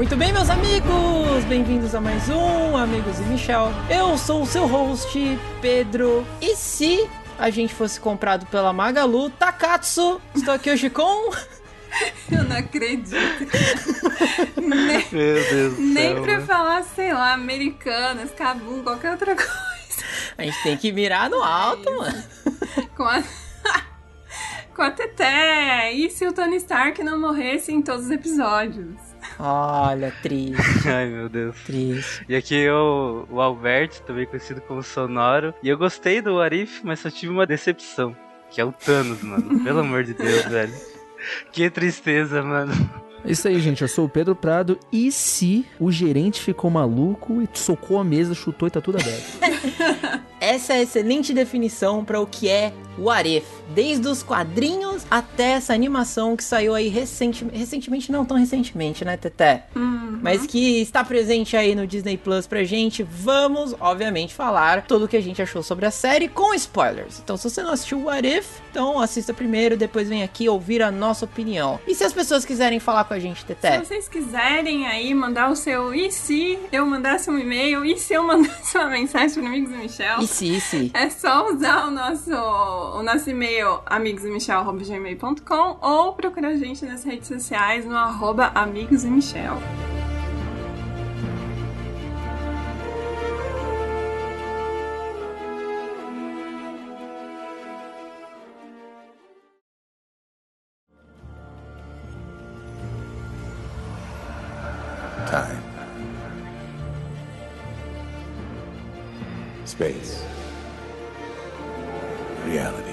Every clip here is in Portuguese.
Muito bem, meus amigos! Bem-vindos a mais um Amigos e Michel. Eu sou o seu host, Pedro. E se a gente fosse comprado pela Magalu, Takatsu, estou aqui hoje com. Eu não acredito. nem, Meu Deus do Nem céu, pra né? falar, sei lá, americanas, cabum, qualquer outra coisa. A gente tem que mirar no alto, é mano. Com a. Com a Teté. E se o Tony Stark não morresse em todos os episódios? Olha, triste. Ai, meu Deus. Triste. E aqui eu, o Alberto, também conhecido como Sonoro. E eu gostei do Arif, mas só tive uma decepção. Que é o Thanos, mano. Pelo amor de Deus, velho. Que tristeza, mano. Isso aí, gente. Eu sou o Pedro Prado. E se o gerente ficou maluco e socou a mesa, chutou e tá tudo aberto? Essa é a excelente definição para o que é o Aref. Desde os quadrinhos até essa animação que saiu aí recentemente. Recentemente, não tão recentemente, né, Teté? Uhum. Mas que está presente aí no Disney Plus pra gente. Vamos, obviamente, falar tudo o que a gente achou sobre a série com spoilers. Então, se você não assistiu o Aref, então assista primeiro, depois vem aqui ouvir a nossa opinião. E se as pessoas quiserem falar com a gente, Teté? Se vocês quiserem aí mandar o seu e se eu mandasse um e-mail, e se eu mandasse uma mensagem para amigos do Michel? E se, e se? É só usar o nosso o nosso e-mail amigosemichel.gmail.com ou procurar a gente nas redes sociais no arroba amigosemichel. Time. Space reality.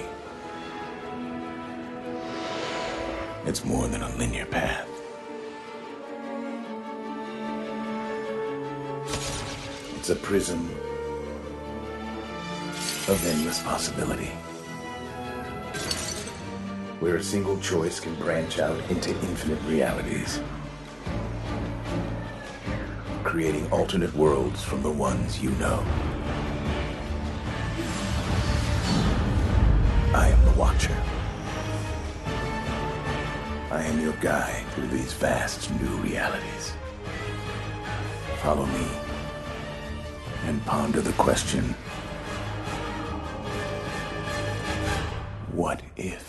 It's more than a linear path. It's a prism of endless possibility. Where a single choice can branch out into infinite realities. Creating alternate worlds from the ones you know. I am the Watcher. I am your guide through these vast new realities. Follow me and ponder the question What if?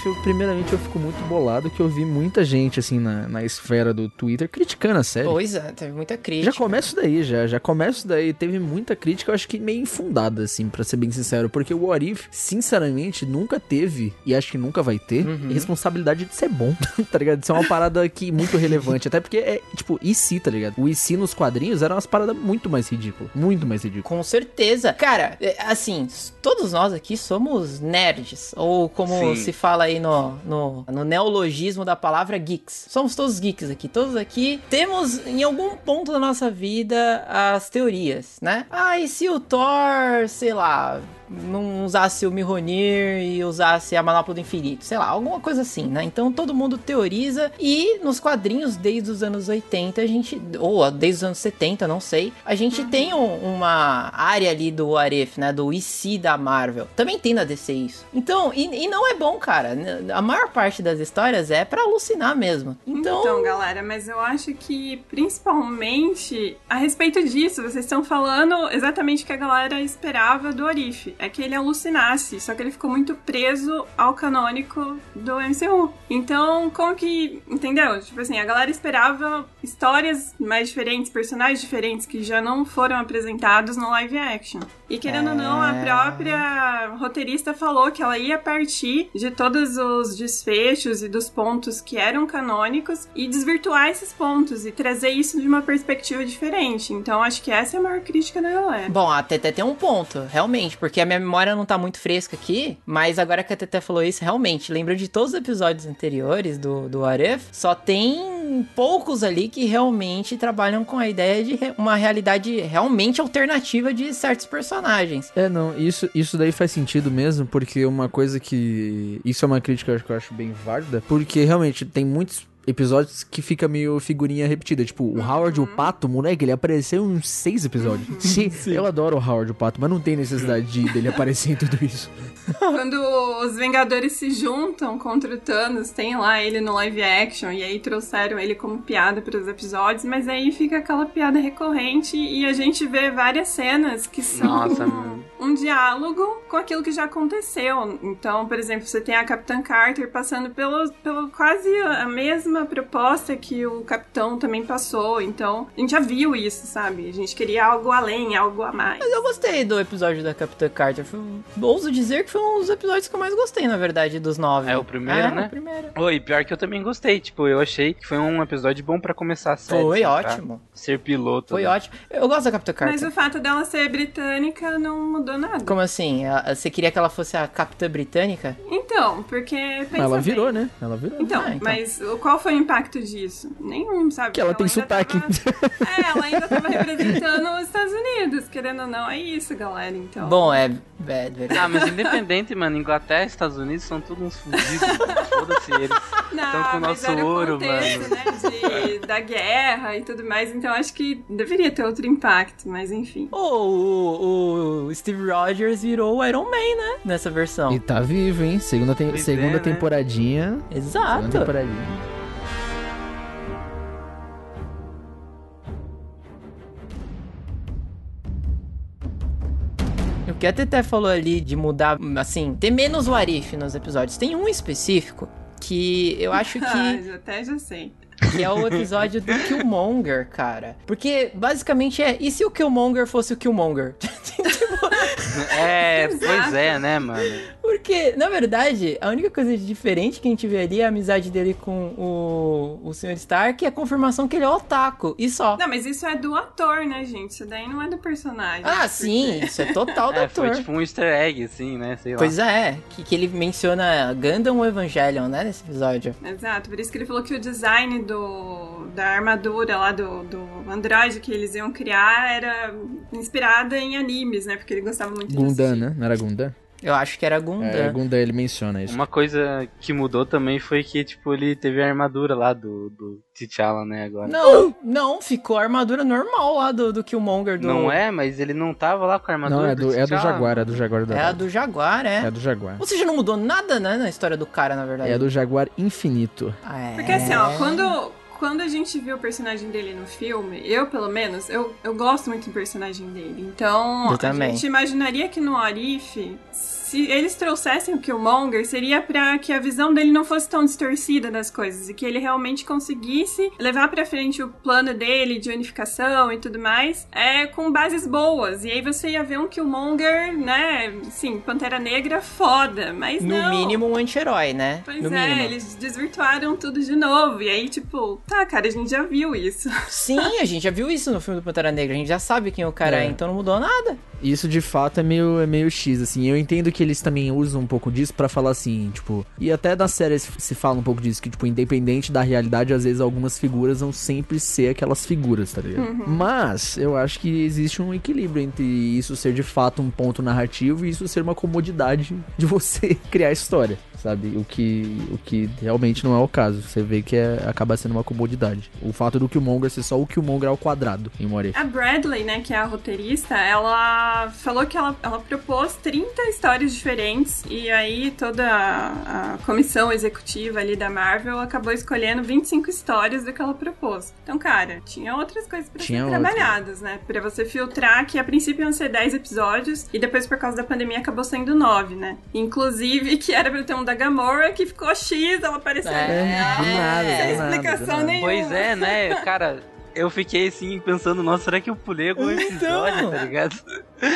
Arif, eu, primeiramente, eu fico muito bolado que eu vi muita gente, assim, na, na esfera do Twitter criticando a série. Pois é, teve muita crítica. Já começa daí, já. Já começa daí. Teve muita crítica, eu acho que meio infundada, assim, para ser bem sincero. Porque o Arif, sinceramente, nunca teve, e acho que nunca vai ter, uhum. responsabilidade de ser bom, tá ligado? De ser uma parada que muito relevante. Até porque é, tipo, e se, tá ligado? O e se nos quadrinhos era umas paradas muito mais ridículas. Muito mais ridículas. Com certeza. Cara, é, assim, todos nós aqui somos nerds. Ou como Sim. se fala aí no, no, no neologismo da palavra geeks. Somos todos geeks aqui. Todos aqui temos em algum ponto da nossa vida as teorias, né? Ah, e se o Thor, sei lá, não usasse o Mihonir e usasse a Manopla do Infinito, sei lá, alguma coisa assim, né? Então todo mundo teoriza e nos quadrinhos desde os anos 80 a gente, ou desde os anos 70, não sei, a gente tem um, uma área ali do Aref, né? Do IC da Marvel. Também tem na DC isso. Então, e, e, não é bom, cara. A maior parte das histórias é para alucinar mesmo. Então... então, galera, mas eu acho que principalmente a respeito disso, vocês estão falando exatamente o que a galera esperava do Arif é que ele alucinasse, só que ele ficou muito preso ao canônico do MCU. Então, como que. Entendeu? Tipo assim, a galera esperava histórias mais diferentes, personagens diferentes que já não foram apresentados no live action. E querendo é... ou não, a é. própria roteirista falou que ela ia partir de todos os desfechos e dos pontos que eram canônicos e desvirtuar esses pontos e trazer isso de uma perspectiva diferente. Então, acho que essa é a maior crítica da galera. Bom, até tem um ponto, realmente, porque a minha memória não tá muito fresca aqui, mas agora que a Tete falou isso, realmente, lembro de todos os episódios anteriores do, do Arif, só tem poucos ali que realmente trabalham com a ideia de uma realidade realmente alternativa de certos personagens. É, não, isso, isso daí faz sentido mesmo, porque uma coisa que. Isso é uma crítica que eu acho bem válida, porque realmente tem muitos episódios que fica meio figurinha repetida. Tipo, o Howard, o Pato, moleque, ele apareceu em uns seis episódios. Sim, eu adoro o Howard, o Pato, mas não tem necessidade de, dele aparecer em tudo isso. Quando os Vingadores se juntam contra o Thanos, tem lá ele no live action, e aí trouxeram ele como piada para os episódios, mas aí fica aquela piada recorrente e a gente vê várias cenas que são Nossa, um, um diálogo com aquilo que já aconteceu. Então, por exemplo, você tem a Capitã Carter passando pelo, pelo quase a mesma proposta que o Capitão também passou. Então, a gente já viu isso, sabe? A gente queria algo além, algo a mais. Mas eu gostei do episódio da Capitã Carter. Foi, ouso dizer que foi um dos episódios que eu mais gostei, na verdade, dos nove. É o primeiro, É, né? o primeiro. Oi, pior que eu também gostei. Tipo, eu achei que foi um episódio bom pra começar a série. Foi assim, ótimo. Ser piloto. Foi né? ótimo. Eu gosto da Capitã Carter. Mas o fato dela ser britânica não mudou nada. Como assim? Você queria que ela fosse a Capitã Britânica? Então, porque. Ela bem. virou, né? Ela virou. Então, Ah, então. mas o- qual foi o impacto disso? Nenhum, sabe? Que ela tem ainda sotaque. tava- É, ela ainda tava representando os Estados Unidos, querendo ou não, é isso, galera. Então. Bom, é, é verdade. Ah, mas independente, mano, Inglaterra e Estados Unidos são todos uns fudidos. mano. Foda-se eles. não, tão com o nosso era ouro, o contexto, né? De, da guerra e tudo mais, então acho que deveria ter outro impacto, mas enfim. O, o, o Steve Rogers virou o Iron Man, né? Nessa versão. E tá vivo, hein? Segunda, tem- Pois segunda é, né? temporadinha. Exato. Segunda temporadinha. O que a Teté falou ali de mudar, assim, ter menos o Arif nos episódios. Tem um específico que eu acho Ah, que, já- até já sei. Que é o episódio do Killmonger, cara. Porque basicamente é, e se o Killmonger fosse o Killmonger? É, Exato. pois é, né, mano? Porque, na verdade, a única coisa de diferente que a gente vê ali é a amizade dele com o, o Sr. Stark e a confirmação que ele é otaku. E só. Não, mas isso é do ator, né, gente? Isso daí não é do personagem. Ah, porque- sim, isso é total do É, ator. foi tipo um easter egg, assim, né? Sei lá. Pois é, que, que ele menciona Gundam ou Evangelion, né, nesse episódio. Exato, por isso que ele falou que o design do, da armadura lá do, do Android que eles iam criar era inspirada em animes, né? Porque ele gostava muito de Gundam, né? Não era Gundam? Eu acho que era Gundam. É, Gundam ele menciona isso. Uma coisa que mudou também foi que, tipo, ele teve a armadura lá do, do T'Challa, né, agora. Não, não, ficou a armadura normal lá do, do Killmonger. Do... Não é, mas ele não tava lá com a armadura Não, é do, é do. Jaguar, é do Jaguar da É a do Jaguar, é. É do Jaguar. Ou seja, não mudou nada, né, na história do cara, na verdade. É do Jaguar Infinito. Ah, é. Porque assim, ó, quando, quando a gente viu o personagem dele no filme, eu pelo menos, eu, eu gosto muito do personagem dele. Então, Eu a também. gente imaginaria que no Arif, se eles trouxessem o Killmonger, seria pra que a visão dele não fosse tão distorcida das coisas e que ele realmente conseguisse levar pra frente o plano dele de unificação e tudo mais, é com bases boas. E aí você ia ver um Killmonger, né, sim, Pantera Negra foda, mas No não. mínimo um anti-herói, né? Pois no é, mínimo. eles desvirtuaram tudo de novo. E aí, tipo, tá, cara, a gente já viu isso. Sim, a gente já viu isso no filme do Pantera Negra. A gente já sabe quem o cara é, É. então não mudou nada. Isso de fato é meio, é meio X, assim. Eu entendo que eles também usam um pouco disso pra falar assim, tipo. E até da série se se fala um pouco disso, que, tipo, independente da realidade, às vezes algumas figuras vão sempre ser aquelas figuras, tá ligado? Mas eu acho que existe um equilíbrio entre isso ser de fato um ponto narrativo e isso ser uma comodidade de você criar história. Sabe? O que, o que realmente não é o caso. Você vê que é, acaba sendo uma comodidade. O fato do Killmonger ser só o Killmonger ao quadrado em If. A Bradley, né, que é a roteirista, ela falou que ela, ela propôs 30 histórias diferentes. E aí toda a, a comissão executiva ali da Marvel acabou escolhendo 25 histórias do que ela propôs. Então, cara, tinha outras coisas pra Tinha ser outra. trabalhadas, né? Pra você filtrar, que a princípio iam ser 10 episódios. E depois, por causa da pandemia, acabou sendo 9, né? Inclusive, que era pra ter um da Gamora, que ficou X, ela apareceu. É, do nada, Sem do nada, explicação do nada. nenhuma. Pois é, né, cara. Eu fiquei assim pensando, nossa, será que eu pulei algum Então. episódio, tá ligado?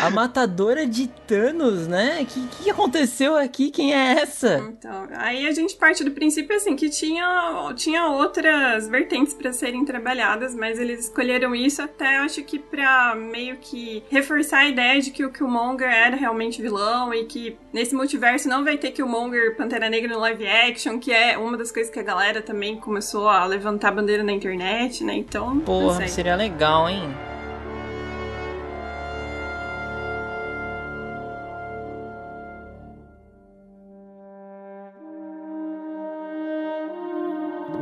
A matadora de Thanos, né? O que, que aconteceu aqui? Quem é essa? Então, aí a gente parte do princípio assim que tinha, tinha outras vertentes pra serem trabalhadas, mas eles escolheram isso até acho que pra meio que reforçar a ideia de que o Killmonger era realmente vilão e que nesse multiverso não vai ter Killmonger Pantera Negra no live action, que é uma das coisas que a galera também começou a levantar a bandeira na internet, né? Então, Porra, seria legal, hein?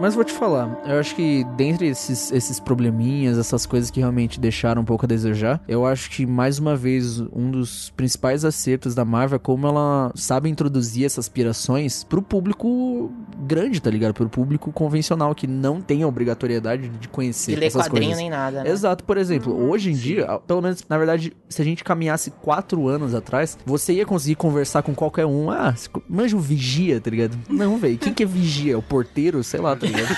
Mas vou te falar, eu acho que dentre esses, esses probleminhas, essas coisas que realmente deixaram um pouco a desejar, eu acho que mais uma vez um dos principais acertos da Marvel é como ela sabe introduzir essas aspirações pro público grande, tá ligado? Pro público convencional que não tem a obrigatoriedade de conhecer De ler essas quadrinho coisas. nem nada, né? Exato, por exemplo, hoje em dia, pelo menos, na verdade, se a gente caminhasse quatro anos atrás, você ia conseguir conversar com qualquer um. Ah, manja o vigia, tá ligado? Não, velho. Quem que é vigia? O porteiro? Sei lá, tá ligado?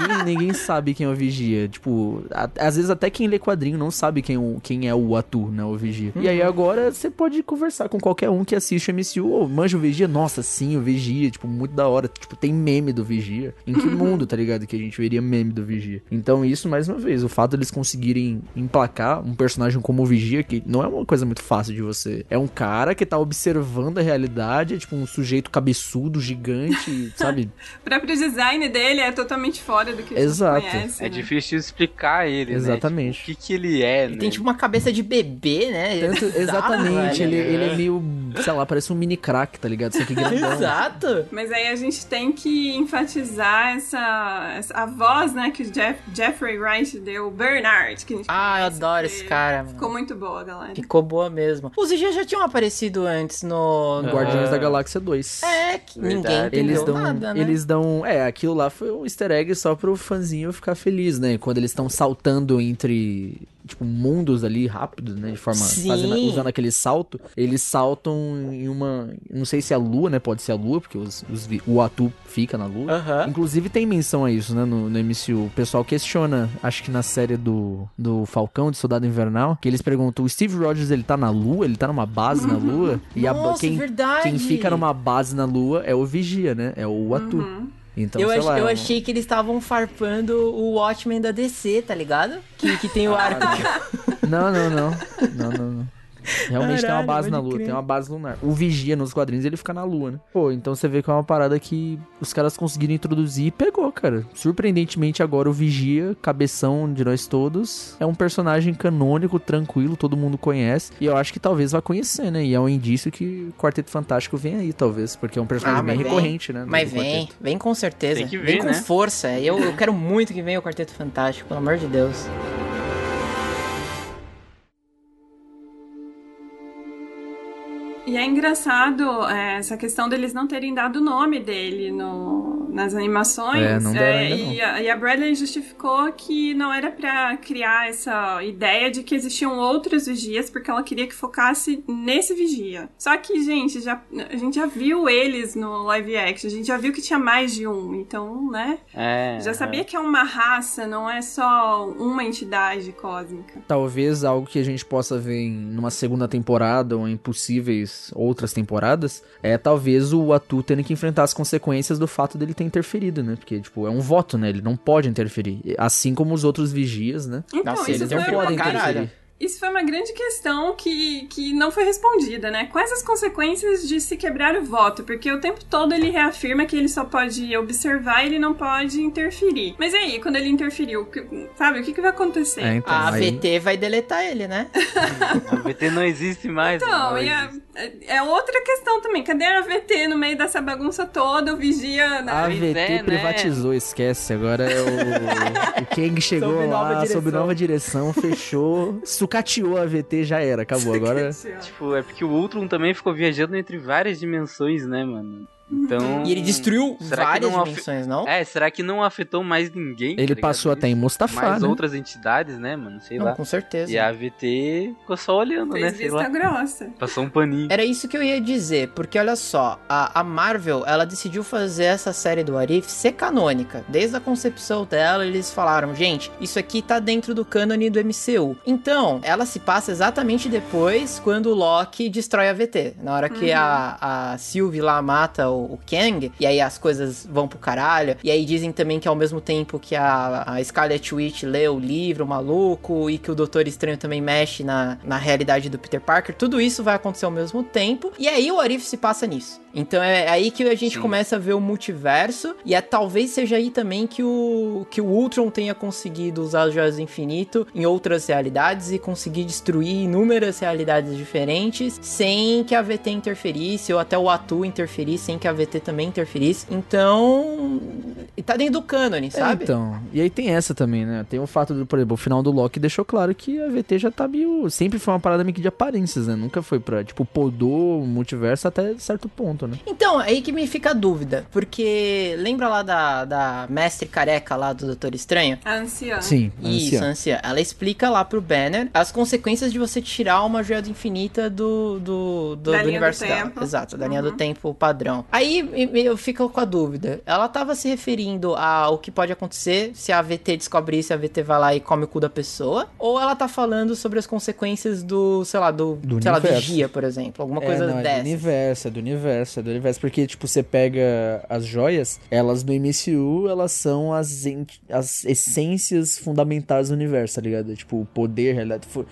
ninguém, ninguém sabe quem é o vigia. Tipo, a- às vezes até quem lê quadrinho não sabe quem, o, quem é o Atu, né? O vigia. E aí agora você pode conversar com qualquer um que assiste o MCU. Ô, manja o vigia? Nossa, sim, o vigia. Tipo, muito da hora. Tipo, tem meme do vigia. Em que mundo, tá ligado? Que a gente veria meme do vigia. Então, isso, mais uma vez, o fato deles conseguirem emplacar um personagem como o vigia, que não é uma coisa muito fácil de você. É um cara que tá observando a realidade, é tipo um sujeito cabeçudo, gigante, sabe? O próprio design dele é totalmente fora do que Exato. conhece. É né? difícil explicar ele, Exatamente. né? Tipo, o que que ele é, Ele né? tem tipo uma cabeça de bebê, né? Tanto- exatamente, ele, ele é meio, sei lá, parece um mini crack, tá ligado? Só que grandão. Exato. Mas aí a gente tem que enfatizar essa, essa- a voz, né, que o Jeff, Jeffrey Wright deu, o Bernard, que a gente Ah, eu adoro esse cara, mano. Ficou muito boa, galera. Ficou boa mesmo. Os IG já tinham aparecido antes no. Guardiões Ah. da Galáxia 2. É, que ninguém entendeu Eles dão, nada, né? eles dão, é, aquilo lá foi um easter egg só pro fãzinho ficar feliz, né? Quando eles estão saltando entre, tipo, mundos ali rápidos, né? De forma, fazendo, usando aquele salto, eles saltam em uma, não sei se é a lua, né? Pode ser a lua, porque os, os o Atu fica na lua. Inclusive tem menção a isso, né, no, no MCU. O pessoal questiona, acho que na série do, do Falcão, de Soldado Invernal, que eles perguntam, o Steve Rogers, ele tá na Lua? Ele tá numa base na Lua? E a, Nossa, quem, verdade. quem fica numa base na Lua é o Vigia, né? É o Atu. Então, eu, ach- lá, eu um- achei que eles estavam farpando o Watchmen da DC, tá ligado? Que, que tem o Ah, arco. Não, não, não. Não, não, não. Realmente tem uma Caralho, base na Lua, crer. tem uma base lunar. O Vigia nos quadrinhos, ele fica na Lua, né? Pô, então você vê que é uma parada que os caras conseguiram introduzir e pegou, cara. Surpreendentemente agora o Vigia, cabeção de nós todos, é um personagem canônico, tranquilo, todo mundo conhece. E eu acho que talvez vá conhecer, né? E é um indício que o Quarteto Fantástico vem aí, talvez, porque é um personagem Ah, bem vem. recorrente, né? Mas vem, quarteto. vem com certeza. Tem que vem com né? força. Eu, eu quero muito que venha o Quarteto Fantástico, pelo amor de Deus. E é engraçado é, essa questão deles não terem dado o nome dele no, nas animações. É, não deram ainda e, a, e a Bradley justificou que não era pra criar essa ideia de que existiam outros vigias, porque ela queria que focasse nesse vigia. Só que, gente, já, a gente já viu eles no live action, a gente já viu que tinha mais de um, então, né? É, Já sabia que é uma raça, não é só uma entidade cósmica. Talvez algo que a gente possa ver em numa segunda temporada ou em possíveis outras temporadas é talvez o Atu tendo que enfrentar as consequências do fato dele ter interferido, né? Porque, tipo, é um voto, né? Ele não pode interferir. Assim como os outros vigias, né? Então, Nossa, eles não podem caralho. Isso foi uma grande questão que, que não foi respondida, né? Quais as consequências de se quebrar o voto? Porque o tempo todo ele reafirma que ele só pode observar e ele não pode interferir. Mas e aí, quando ele interferiu, sabe, o que, que vai acontecer? É, então, A aí- VT vai deletar ele, né? A VT não existe mais. Então, não e a- existe. é outra questão também. Cadê a VT no meio dessa bagunça toda? O vigia. né? A Pois VT é, né? privatizou, esquece. Agora é o, o Kang chegou Sob nova lá, sob direção. nova direção, fechou, sucateou a VT, já era, acabou. Agora Tipo, é porque o Ultron também ficou viajando entre várias dimensões, né, mano? Então. E ele destruiu várias não dimensões, não? É, será que não afetou mais ninguém? tá ele ligado? passou até em Mustafá, Mais né? outras entidades, né, mano? Sei Não, lá. com certeza. E a VT ficou só olhando, né? Fez Sei vista lá. grossa. Passou um paninho. Era isso que eu ia dizer, porque olha só, a, a Marvel, ela decidiu fazer essa série do Arif ser canônica. Desde a concepção dela, eles falaram, gente, isso aqui tá dentro do cânone do MCU. Então, ela se passa exatamente depois, quando o Loki destrói a VT. Na hora que a, a Sylvie lá mata o, o Kang, e aí as coisas vão pro caralho. E aí dizem também que ao mesmo tempo que a, a Scarlet Witch lê o livro maluco, e que o Doutor Estranho também mexe na, na realidade do Peter Parker, tudo isso vai acontecer ao mesmo tempo. E aí o Arif se passa nisso. Então é aí que a gente Sim. começa a ver o multiverso. E é talvez seja aí também que o, que o Ultron tenha conseguido usar as joias do infinito em outras realidades e conseguir destruir inúmeras realidades diferentes sem que a VT interferisse, ou até o Atu interferisse sem que a VT também interferisse. Então, E tá dentro do cânone, sabe? É, então, e aí tem essa também, né? Tem o fato do, por exemplo, o final do Loki deixou claro que a VT já tá meio. Sempre foi uma parada meio que de aparências, né? Nunca foi pra, tipo, podou o multiverso até certo ponto, né? Então, aí que me fica a dúvida. Porque lembra lá da, da mestre careca lá do Doutor Estranho? A anciã. Sim, a Isso, anciã. a anciã. Ela explica lá pro Banner as consequências de você tirar uma joia do infinita do, do, do, Da do linha universo do dela. Exato, da linha Uhum. do tempo padrão. Aí eu fico com a dúvida. Ela tava se referindo ao que pode acontecer se a VT descobre isso, a VT vai lá e come o cu da pessoa. Ou ela tá falando sobre as consequências do, sei lá, do, Do sei lá, universo. vigia, por exemplo. Alguma É, coisa não, é do dessa. universo, é do universo, é do universo. Porque, tipo, você pega as joias, elas no MCU, elas são as, as essências fundamentais do universo, tá ligado? Tipo, o poder,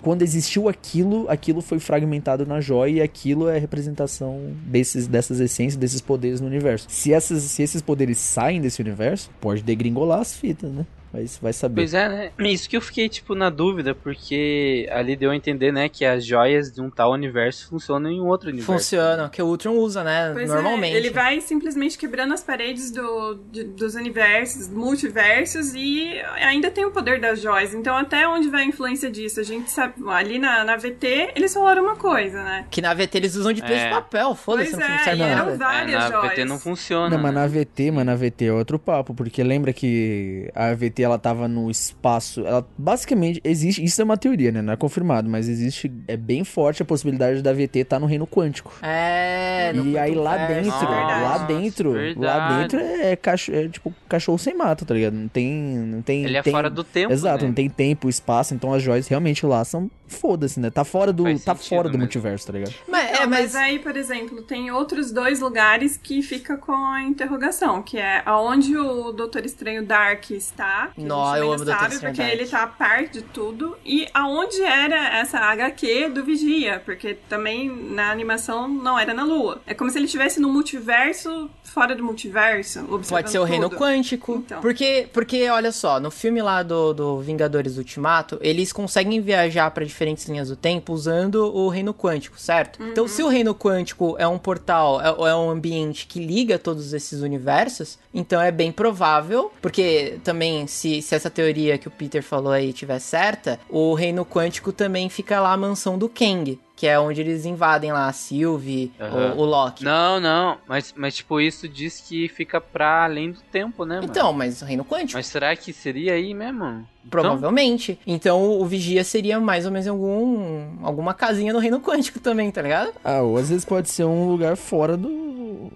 Quando existiu aquilo, aquilo foi fragmentado na joia e aquilo é a representação desses, dessas essências, desses poderes no universo. Se, essas, se esses poderes saem desse universo, pode degringolar as fitas, né? Vai, vai saber. Pois é, né? Isso que eu fiquei, tipo, na dúvida, porque ali deu a entender, né, que as joias de um tal universo funcionam em um outro universo. Funciona, que o Ultron usa, né? Pois normalmente. é, ele vai simplesmente quebrando as paredes do, de- dos universos, multiversos, e ainda tem o poder das joias. Então, até onde vai a influência disso? A gente sabe, ali na, na VT, eles falaram uma coisa, né? Que na VT eles usam de peso É. de papel, foda-se, Pois não é, serve e nada. É, várias na joias. VT não funciona. Não, mas né? na VT, mas na VT é outro papo, porque lembra que a VT ela tava no espaço, ela basicamente existe, isso é uma teoria, né, não é confirmado, mas existe, é bem forte a possibilidade da VT estar no reino quântico. É, no e aí lá multiverso. dentro, verdade. lá dentro, lá dentro é, cacho, é tipo cachorro sem mato, tá ligado? Não tem, não tem Ele é tem- fora do tempo, Exato, né? não tem tempo, espaço, então as joias realmente lá são foda-se, né? Tá fora do Faz tá fora do mesmo. multiverso, tá ligado? Mas, Então, é, mas... mas aí, por exemplo, tem outros dois lugares que fica com a interrogação, que é aonde o Doutor Estranho Dark está, que Nó, eu amo Doutor sabe, porque ele tá a par de tudo, e aonde era essa HQ do Vigia, porque também na animação não era na Lua. É como se ele estivesse no multiverso, fora do multiverso, Pode ser o reino tudo. quântico. Então. Porque, porque, olha só, no filme lá do, do Vingadores Ultimato, eles conseguem viajar pra diferentes linhas do tempo usando o reino quântico, certo? Uhum. Então, se o reino quântico é um portal, é, ou é um ambiente que liga todos esses universos, então é bem provável, porque também, se, se essa teoria que o Peter falou aí tiver certa, o reino quântico também fica lá a mansão do Kang. Que é onde eles invadem lá a Sylvie, Aham. o, o Loki. Não, não, mas, mas tipo, isso diz que fica pra além do tempo, né, mano? Então, mas o reino quântico. Mas será que seria aí mesmo? Provavelmente. Então o Vigia seria mais ou menos em algum, alguma casinha no Reino Quântico também, tá ligado? Ah, ou às vezes pode ser um lugar fora do.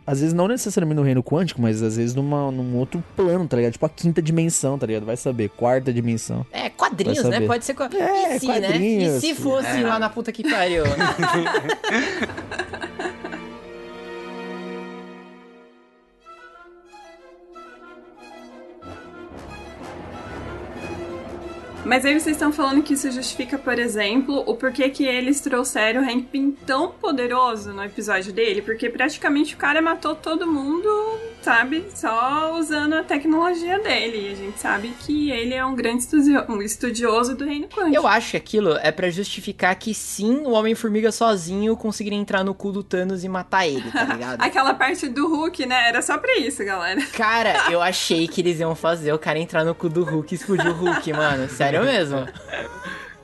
Às vezes não necessariamente no reino quântico, mas às vezes numa, num outro plano, tá ligado? Tipo a quinta dimensão, tá ligado? Vai saber, quarta dimensão. É, quadrinhos, né? Pode ser. É, e se, né? E quadrinhos. se fosse É. lá na puta que pariu? Mas aí vocês estão falando que isso justifica, por exemplo, o porquê que eles trouxeram o Hank Pym tão poderoso no episódio dele, porque praticamente o cara matou todo mundo, sabe? Só usando a tecnologia dele. E a gente sabe que ele é um grande estudio- um estudioso do reino quântico. Eu acho que aquilo é pra justificar que sim, o Homem-Formiga sozinho conseguiria entrar no cu do Thanos e matar ele, tá ligado? Aquela parte do Hulk, né? Era só pra isso, galera. Cara, eu achei que eles iam fazer o cara entrar no cu do Hulk e explodir o Hulk, mano. Sério mesmo.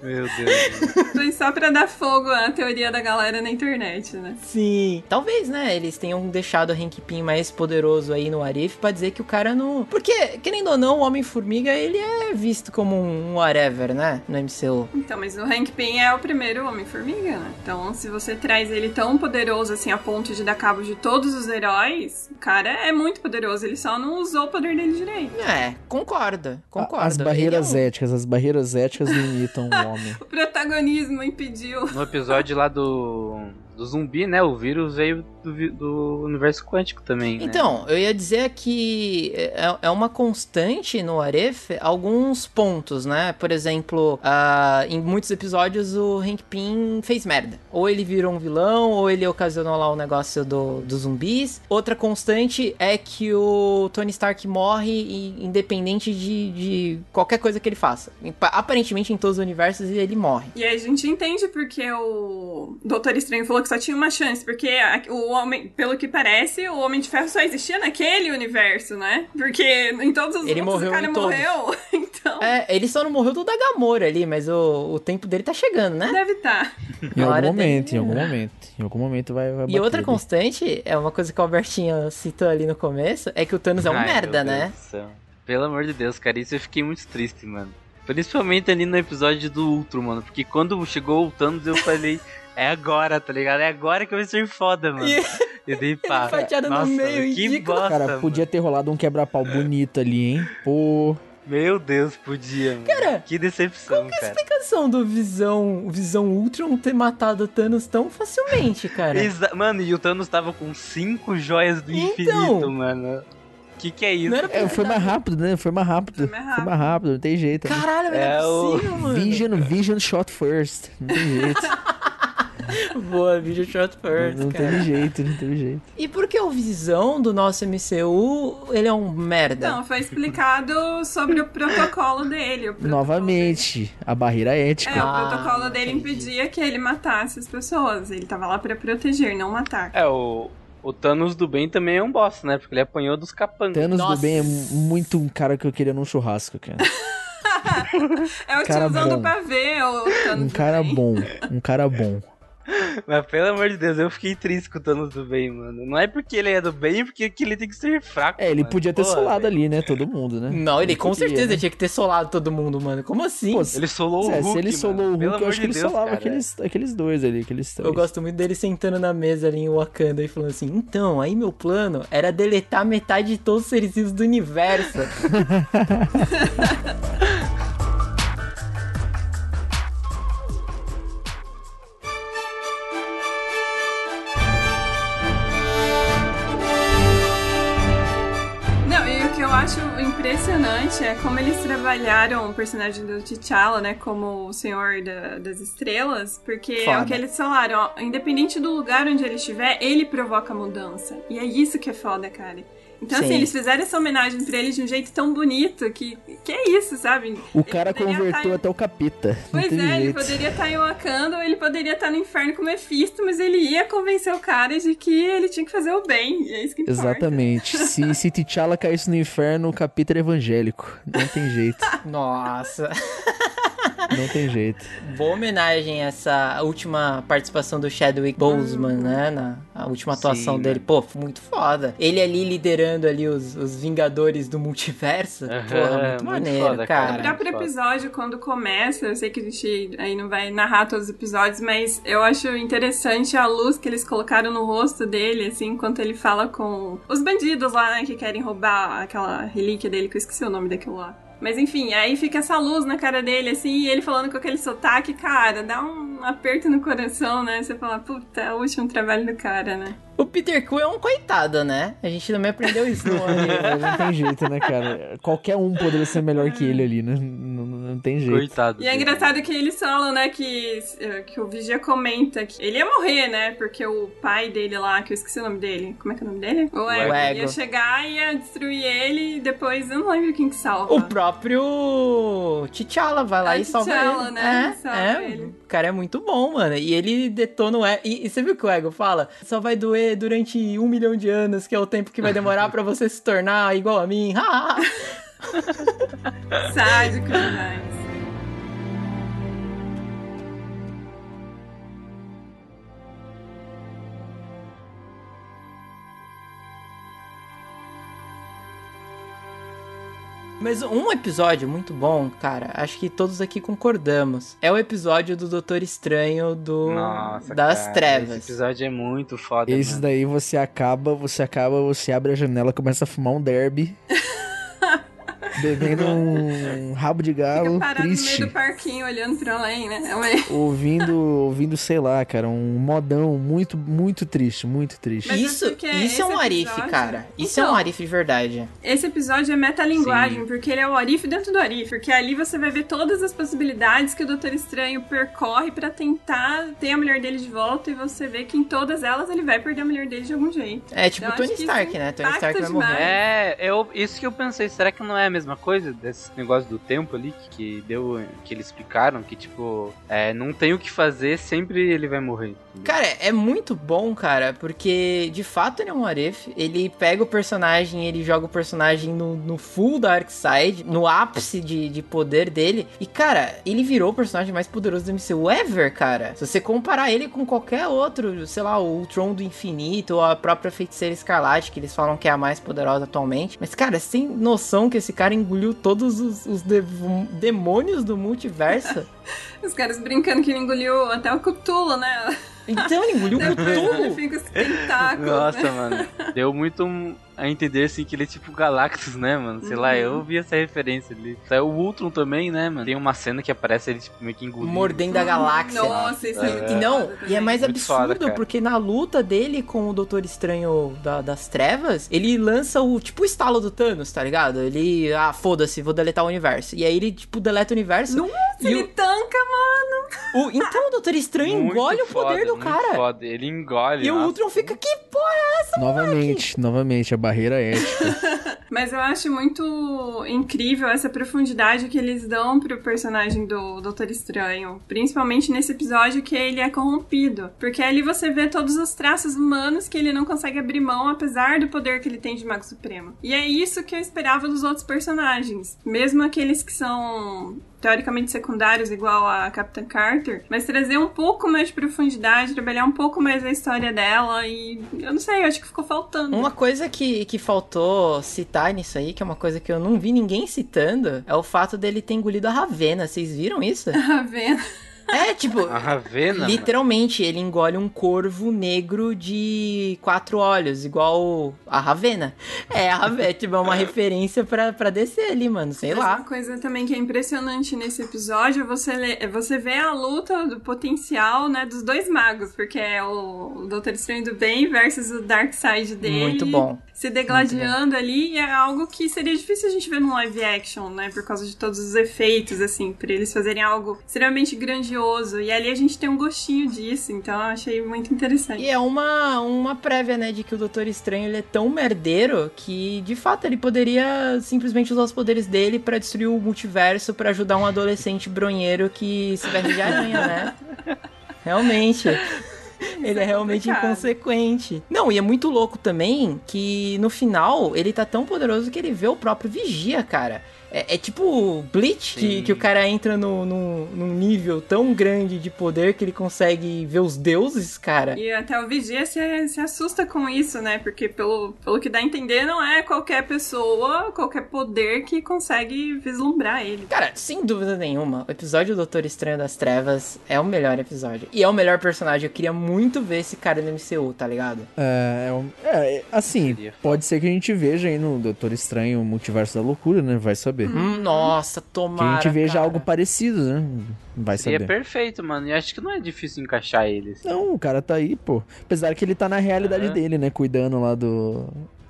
Meu Deus. Foi só pra dar fogo à teoria da galera na internet, né? Sim. Talvez, né, eles tenham deixado o Hank Pym mais poderoso aí no Arif pra dizer que o cara não... Porque, querendo ou não, o Homem-Formiga, ele é visto como um whatever, né, no MCU. Então, mas o Hank Pym é o primeiro Homem-Formiga, né? Então, se você traz ele tão poderoso assim a ponto de dar cabo de todos os heróis, o cara é muito poderoso. Ele só não usou o poder dele direito. É, concordo, concordo. As barreiras Ele é um- éticas, as barreiras éticas limitam o homem. O protagonismo impediu. No episódio lá do, do zumbi, né? O vírus veio do, do universo quântico também. né? Então, eu ia dizer que é, é uma constante no Aref alguns pontos, né? Por exemplo, ah, em muitos episódios o Hank Pym fez merda. Ou ele virou um vilão, ou ele ocasionou lá o negócio do, dos zumbis. Outra constante é que o Tony Stark morre e- independente de, de qualquer coisa que ele faça. Aparentemente em todos os universos ele morre. E aí a gente entende porque o Doutor Estranho falou que que só tinha uma chance, porque a- o homem, pelo que parece, o Homem de Ferro só existia naquele universo, né? Porque em todos os Ele outros morreu o cara morreu. Então, É, ele só não morreu do Dagamora ali, mas o, o tempo dele tá chegando, né? deve estar. Em algum momento, dele- em algum momento. Em algum momento vai, vai E outra ali. constante, é uma coisa que o Albertinho citou ali no começo, é que o Thanos é um Ai, merda, né? Pelo amor de Deus, cara, isso eu fiquei muito triste, mano. Principalmente ali no episódio do Ultron, mano. Porque quando chegou o Thanos, eu falei, é agora, tá ligado? É agora que vai ser foda, mano. E- E daí, pá. fatiado no Nossa, meio, que ridículo. bosta, Cara, podia ter rolado um quebra-pau bonito ali, hein? Pô. mano. Meu Deus, podia, mano. Cara, que decepção, Qual que é a cara. explicação do Visão, o Visão Ultron ter matado o Thanos tão facilmente, cara? Exa- Mano, e o Thanos tava com cinco joias do Então. infinito, mano. Que que é isso? É, foi mais rápido, né? Foi mais rápido. Foi mais Foi mais rápido, não tem jeito. né? Caralho, mas É não é o possível, mano. Vision, Vision shot first. Não tem jeito. Boa, Vision Shot First, não cara. teve jeito, não teve jeito. E por que o Visão do nosso MCU, ele é um merda? Não, foi explicado sobre o protocolo dele. o protocolo Novamente, a barreira ética. É, o Ah, protocolo dele entendi. impedia que ele matasse as pessoas. Ele tava lá pra proteger, não matar. É, o, o Thanos do bem também é um boss, né? Porque ele apanhou dos capangas. Thanos Nossa. do bem é muito um cara que eu queria num churrasco, cara. É o Cara tiozão do pavê, o Thanos Um do cara bem. bom, um cara bom. Mas pelo amor de Deus, eu fiquei triste com o Thanos do bem, mano. Não é porque ele é do bem, é porque que ele tem que ser fraco. É, ele mano. podia ter Porra, solado velho. ali, né? Todo mundo, né? Não, ele com podia, certeza né? tinha que ter solado todo mundo, mano. Como assim? Pô, Ele solou É, o Hulk, se ele solou mano. o Pelo Hulk, eu amor acho que de ele Deus, solava cara. aqueles, aqueles dois ali, aqueles três. Eu gosto muito dele sentando na mesa ali em Wakanda e falando assim: então, aí meu plano era deletar metade de todos os seres vivos do universo. impressionante é como eles trabalharam o personagem do T'Challa, né, como o Senhor da- das Estrelas, porque é Foda. o que eles falaram, ó, independente do lugar onde ele estiver, ele provoca mudança. E é isso que é foda, cara. Então, assim, Sim. eles fizeram essa homenagem pra ele de um jeito tão bonito que, que é isso, sabe? O Ele cara converteu tá- até o capeta. Não Pois é, ele jeito. poderia estar em Wakanda ou ele poderia estar no inferno com o Mephisto, mas ele ia convencer o cara de que ele tinha que fazer o bem. E é isso que importa. Exatamente. se, se T'Challa caísse no inferno, o capeta era evangélico. Não tem jeito. Nossa. Não tem jeito. Boa homenagem a essa última participação do Chadwick Boseman, né? Na a última atuação Sim, dele. Pô, muito foda. Ele ali liderando ali os, os Vingadores do Multiverso. Aham, Porra, muito muito maneiro, foda, cara. cara. O próprio episódio, quando começa, eu sei que a gente aí não vai narrar todos os episódios, mas eu acho interessante a luz que eles colocaram no rosto dele, assim, enquanto ele fala com os bandidos lá, né, que querem roubar aquela relíquia dele, que eu esqueci o nome daquilo lá. Mas enfim, aí fica essa luz na cara dele, assim, e ele falando com aquele sotaque, cara, dá um aperto no coração, né? Você fala, puta, é o último trabalho do cara, né? O Peter Quill é um coitado, né? A gente também aprendeu isso no anime. É, não tem jeito, né, cara? Qualquer um poderia ser melhor que ele ali, né? Não, não tem jeito. Coitado. E é engraçado que eles falam, né, que, que o Vigia comenta que ele ia morrer, né? Porque o pai dele lá, que eu esqueci o nome dele. Como é que é o nome dele? O Ego. Ego. Ia chegar, ia destruir ele e depois eu não lembro quem que salva. O próprio T'Challa vai lá Ah, e salva T'Challa, ele. né? É, Salva é, ele. o cara é muito bom, mano. E ele detona o Ego. E, e você viu que o Ego fala? Só vai doer durante um milhão de anos, que é o tempo que vai demorar pra você se tornar igual a mim. Sádico demais. Mas um episódio muito bom, cara, acho que todos aqui concordamos. É o episódio do Doutor Estranho do Nossa, das cara, Trevas. Esse episódio é muito foda, Esse mano. daí você acaba, você acaba, você abre a janela, começa a fumar um derby. bebendo um rabo de Fica galo parado no meio triste. do parquinho olhando pra além, né? É Ouvindo, ouvindo, sei lá, cara, um modão muito, muito triste, muito triste. Mas é Isso, porque isso é um episódio- cara. Isso é Então, um Arif de verdade. Esse episódio é metalinguagem, Sim. porque ele é o Arif dentro do Arif, porque ali você vai ver todas as possibilidades que o Doutor Estranho percorre pra tentar ter a mulher dele de volta e você vê que em todas elas ele vai perder a mulher dele de algum jeito. É tipo Eu Tony Stark, isso né? Tony Stark vai demais. morrer. É, eu, isso que eu pensei, será que não é a mesma coisa desse negócio do tempo ali que, que deu, que eles explicaram, que tipo, é, não tem o que fazer, sempre ele vai morrer. Cara, é muito bom, cara, porque de fato ele é um Aref. Ele pega o personagem, ele joga o personagem no, no full Dark Side, no ápice de, de poder dele. E, cara, ele virou o personagem mais poderoso do MCU ever, cara. Se você comparar ele com qualquer outro, sei lá, o Tron do Infinito ou a própria Feiticeira Escarlate, que eles falam que é a mais poderosa atualmente. Mas, cara, tem noção que esse cara engoliu todos os, os demônios do multiverso? Os caras brincando que ele engoliu até o Cthulhu, né? Então ele engoliu o Ele Cthulhu. fica com os tentáculos. Nossa, né? mano. Deu muito um- a entender assim que ele é tipo Galactus, né, mano? Sei lá, eu vi essa referência ali. Saiu o Ultron também, né, mano? Tem uma cena que aparece ele tipo meio que engolindo. Mordendo a galáxia. Nossa, isso é, muito E não, e é mais Muito absurdo, foda, porque na luta dele com o Doutor Estranho da- das Trevas, ele lança o tipo o estalo do Thanos, tá ligado? Ele, ah, foda-se, vou deletar o universo. E aí ele, tipo, deleta o universo. Nossa, e ele o- mano. o- então o Doutor Estranho Muito engole o poder foda, do muito cara. Foda. Ele engole. E o nossa. Ultron fica, que porra é essa? Novamente, novamente, a barreira ética. Mas eu acho muito incrível essa profundidade que eles dão pro personagem do Doutor Estranho. Principalmente nesse episódio que ele é corrompido. Porque ali você vê todos os traços humanos que ele não consegue abrir mão, apesar do poder que ele tem de Mago Supremo. E é isso que eu esperava dos outros personagens. Mesmo aqueles que são teoricamente secundários, igual a Capitã Carter, mas trazer um pouco mais de profundidade, trabalhar um pouco mais a história dela e eu não sei, acho que ficou faltando. Uma coisa que, que faltou citar nisso aí, que é uma coisa que eu não vi ninguém citando, é o fato dele ter engolido a Ravena. Vocês viram isso? Tá vendo? É, tipo, A Ravena. mano. Literalmente, ele engole um corvo negro de quatro olhos, igual a Ravena. É, a Ravena, tipo, é uma referência pra, pra descer ali, mano, sei Mas lá. Uma coisa também que é impressionante nesse episódio é você, lê- é você vê a luta do potencial, né, dos dois magos, porque é o Doutor Estranho do Bem versus o Dark Side dele. Muito bom. Se degladiando ali, e é algo que seria difícil a gente ver no live action, né, por causa de todos os efeitos, assim, pra eles fazerem algo extremamente grandioso. E ali a gente tem um gostinho disso, então eu achei muito interessante. E é uma, uma prévia, né, de que o Doutor Estranho ele é tão merdeiro que, de fato, ele poderia simplesmente usar os poderes dele pra destruir o multiverso pra ajudar um adolescente bronheiro que se veste de aranha, né? Realmente. Ele é realmente complicado. inconsequente. Não, e é muito louco também que no final ele tá tão poderoso que ele vê o próprio Vigia, cara. É, é tipo Bleach, que, que o cara entra no, no, num nível tão grande de poder que ele consegue ver os deuses, cara. E até o Vigia se, se assusta com isso, né? Porque pelo, pelo que dá a entender, não é qualquer pessoa, qualquer poder que consegue vislumbrar ele. Cara, sem dúvida nenhuma, o episódio do Doutor Estranho das Trevas é o melhor episódio. E é o melhor personagem. Eu queria muito ver esse cara no MCU, tá ligado? É, é um- é, assim, pode ser que a gente veja aí no Doutor Estranho, o Multiverso da Loucura, né? Vai saber. Hum, nossa, Que tomara. a gente veja cara. algo parecido, né? Vai saber. perfeito, mano. E acho que não é difícil encaixar ele. assim. Não, o cara tá aí, pô. Apesar que ele tá na realidade Aham. dele, né? Cuidando lá do.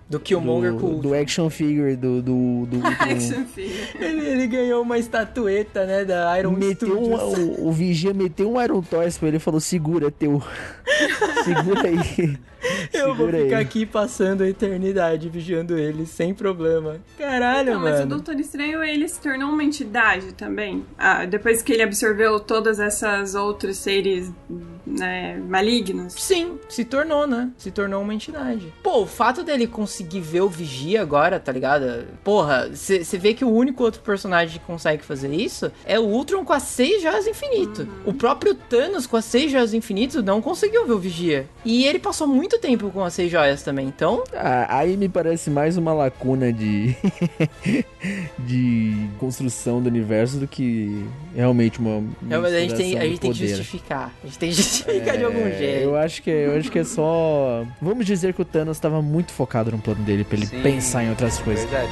Do Killmonger do, com o do action figure do. do, do, do- Action figure. Ele, ele ganhou uma estatueta, né, da Iron meteu um, o, o Vigia meteu um Iron Toys pra ele e falou: segura, é teu. segura aí. Eu vou ficar aqui passando a eternidade vigiando ele, sem problema. Caralho, Não, mas o mano. Doutor Estranho, ele se tornou uma entidade também. Ah, depois que ele absorveu todas essas outros seres né, malignos. Sim, se tornou, né? Se tornou uma entidade. Pô, o fato dele conseguir ver o Vigia agora, tá ligado? Porra, você vê que o único outro personagem que consegue fazer isso é o Ultron com as seis joias infinito. O próprio Thanos com as seis joias do infinito não conseguiu ver o Vigia. E ele passou muito tempo com as seis joias também, então... Ah, aí me parece mais uma lacuna de. de construção do universo do que realmente uma. Não, mas a gente tem, a gente tem que justificar. A gente tem que justificar de algum É, jeito. Eu acho que eu acho que é só. Vamos dizer que o Thanos estava muito focado no plano dele pra ele Sim, pensar em outras coisas. Verdade.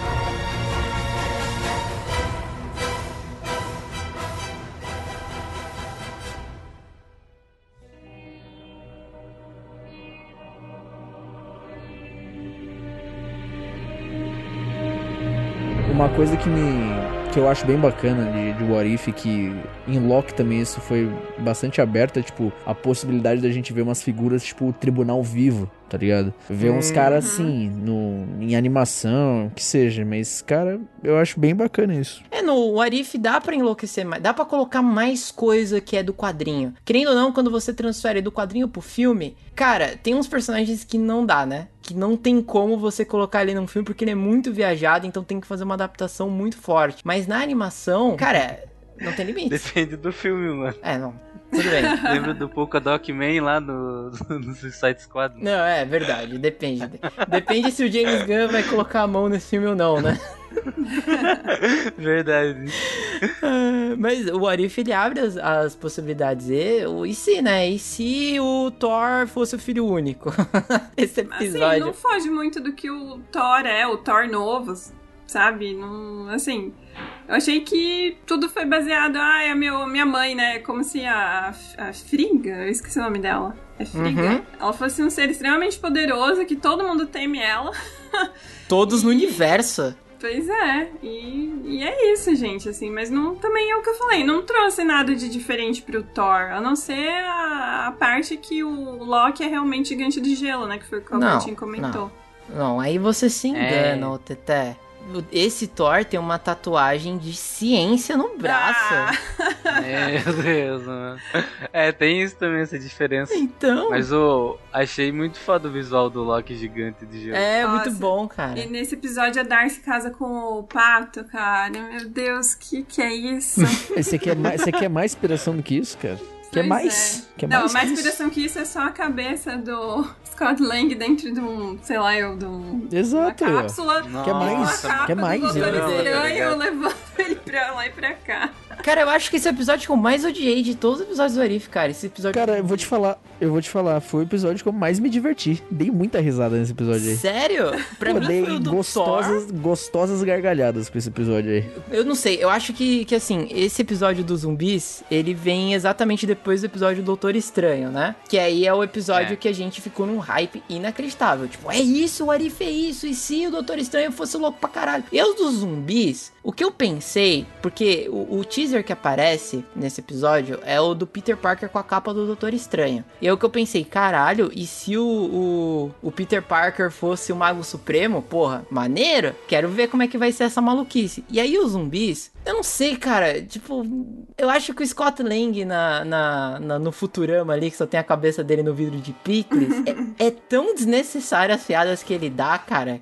Que eu acho bem bacana de, de What If, que em Loki também isso foi bastante aberto, é, tipo, a possibilidade da gente ver umas figuras, tipo, o tribunal vivo, tá ligado? Ver uns caras assim, no, em animação, que seja, mas, cara, eu acho bem bacana isso. É, no What If dá pra enlouquecer mais, dá pra colocar mais coisa que é do quadrinho. Querendo ou não, quando você transfere do quadrinho pro filme, cara, tem uns personagens que não dá, né? Que não tem como você colocar ele num filme porque ele é muito viajado, então tem que fazer uma adaptação muito forte. Mas na animação, cara, não tem limite. Depende do filme, mano. É, não. Tudo bem. Lembra do Polka Doc Man lá no, no Suicide Squad? Não, é verdade, depende. Depende se o James Gunn vai colocar a mão nesse filme ou não, né? Verdade. Ah, Mas o Arif ele abre as, as possibilidades. E, o- e se, né? E se o Thor fosse o filho único? Esse Assim, episódio. não foge muito do que o Thor é, o Thor novo, sabe? Não, assim, eu achei que tudo foi baseado, ah, é a meu, minha mãe, né? Como se a, a Frigga, eu esqueci o nome dela. É Frigga. Uhum. Ela fosse um ser extremamente poderoso, que todo mundo teme ela. Todos no universo. Pois é, e, e é isso, gente, assim, mas não, também é o que eu falei, não trouxe nada de diferente pro Thor, a não ser a, a parte que o Loki é realmente gigante de gelo, né, que foi o que o Não, Albertinho comentou. Não, aí você se engana, É. Teté. Esse Thor tem uma tatuagem de ciência no braço. Ah, Meu Deus, mano. É, tem isso também, essa diferença. Então. Mas eu achei muito foda o visual do Loki gigante de gelo. É Nossa. muito bom, cara. E nesse episódio a Darcy casa com o pato, cara. Meu Deus, que que é isso? Você quer mais, você quer mais inspiração do que isso, cara? Quer Pois mais? é. Quer Não, mais mais que que isso é só a cabeça do Scott Lang dentro de um, sei lá, eu, de um, uma Exato, ó. cápsula. Nossa, Quer mais? Uma Quer mais? tá eu levando ele pra lá e pra cá. Cara, eu acho que esse é o episódio que eu mais odiei de todos os episódios do Arif, cara. Esse episódio. Cara, eu vou te falar, eu vou te falar, foi o episódio que eu mais me diverti. Dei muita risada nesse episódio aí. Sério? Pra Pô, mim dei foi o do gostosas, gostosas gargalhadas com esse episódio aí. Thor. Eu não sei, eu acho que, que assim, esse episódio dos zumbis, ele vem exatamente depois do episódio do Doutor Estranho, né? Que aí é o episódio É. que a gente ficou num hype inacreditável. Tipo, é isso, o Arif é isso, e se o Doutor Estranho fosse louco pra caralho? Eu dos zumbis, o que eu pensei, porque o, o teaser que aparece nesse episódio é o do Peter Parker com a capa do Doutor Estranho. E é o que eu pensei, caralho, e se o, o, o Peter Parker fosse o Mago Supremo? Porra, maneiro? Quero ver como é que vai ser essa maluquice. E aí os zumbis, eu não sei, cara, tipo, eu acho que o Scott Lang na, na, na- no Futurama ali, que só tem a cabeça dele no vidro de picles, é, é tão desnecessário as piadas que ele dá, cara.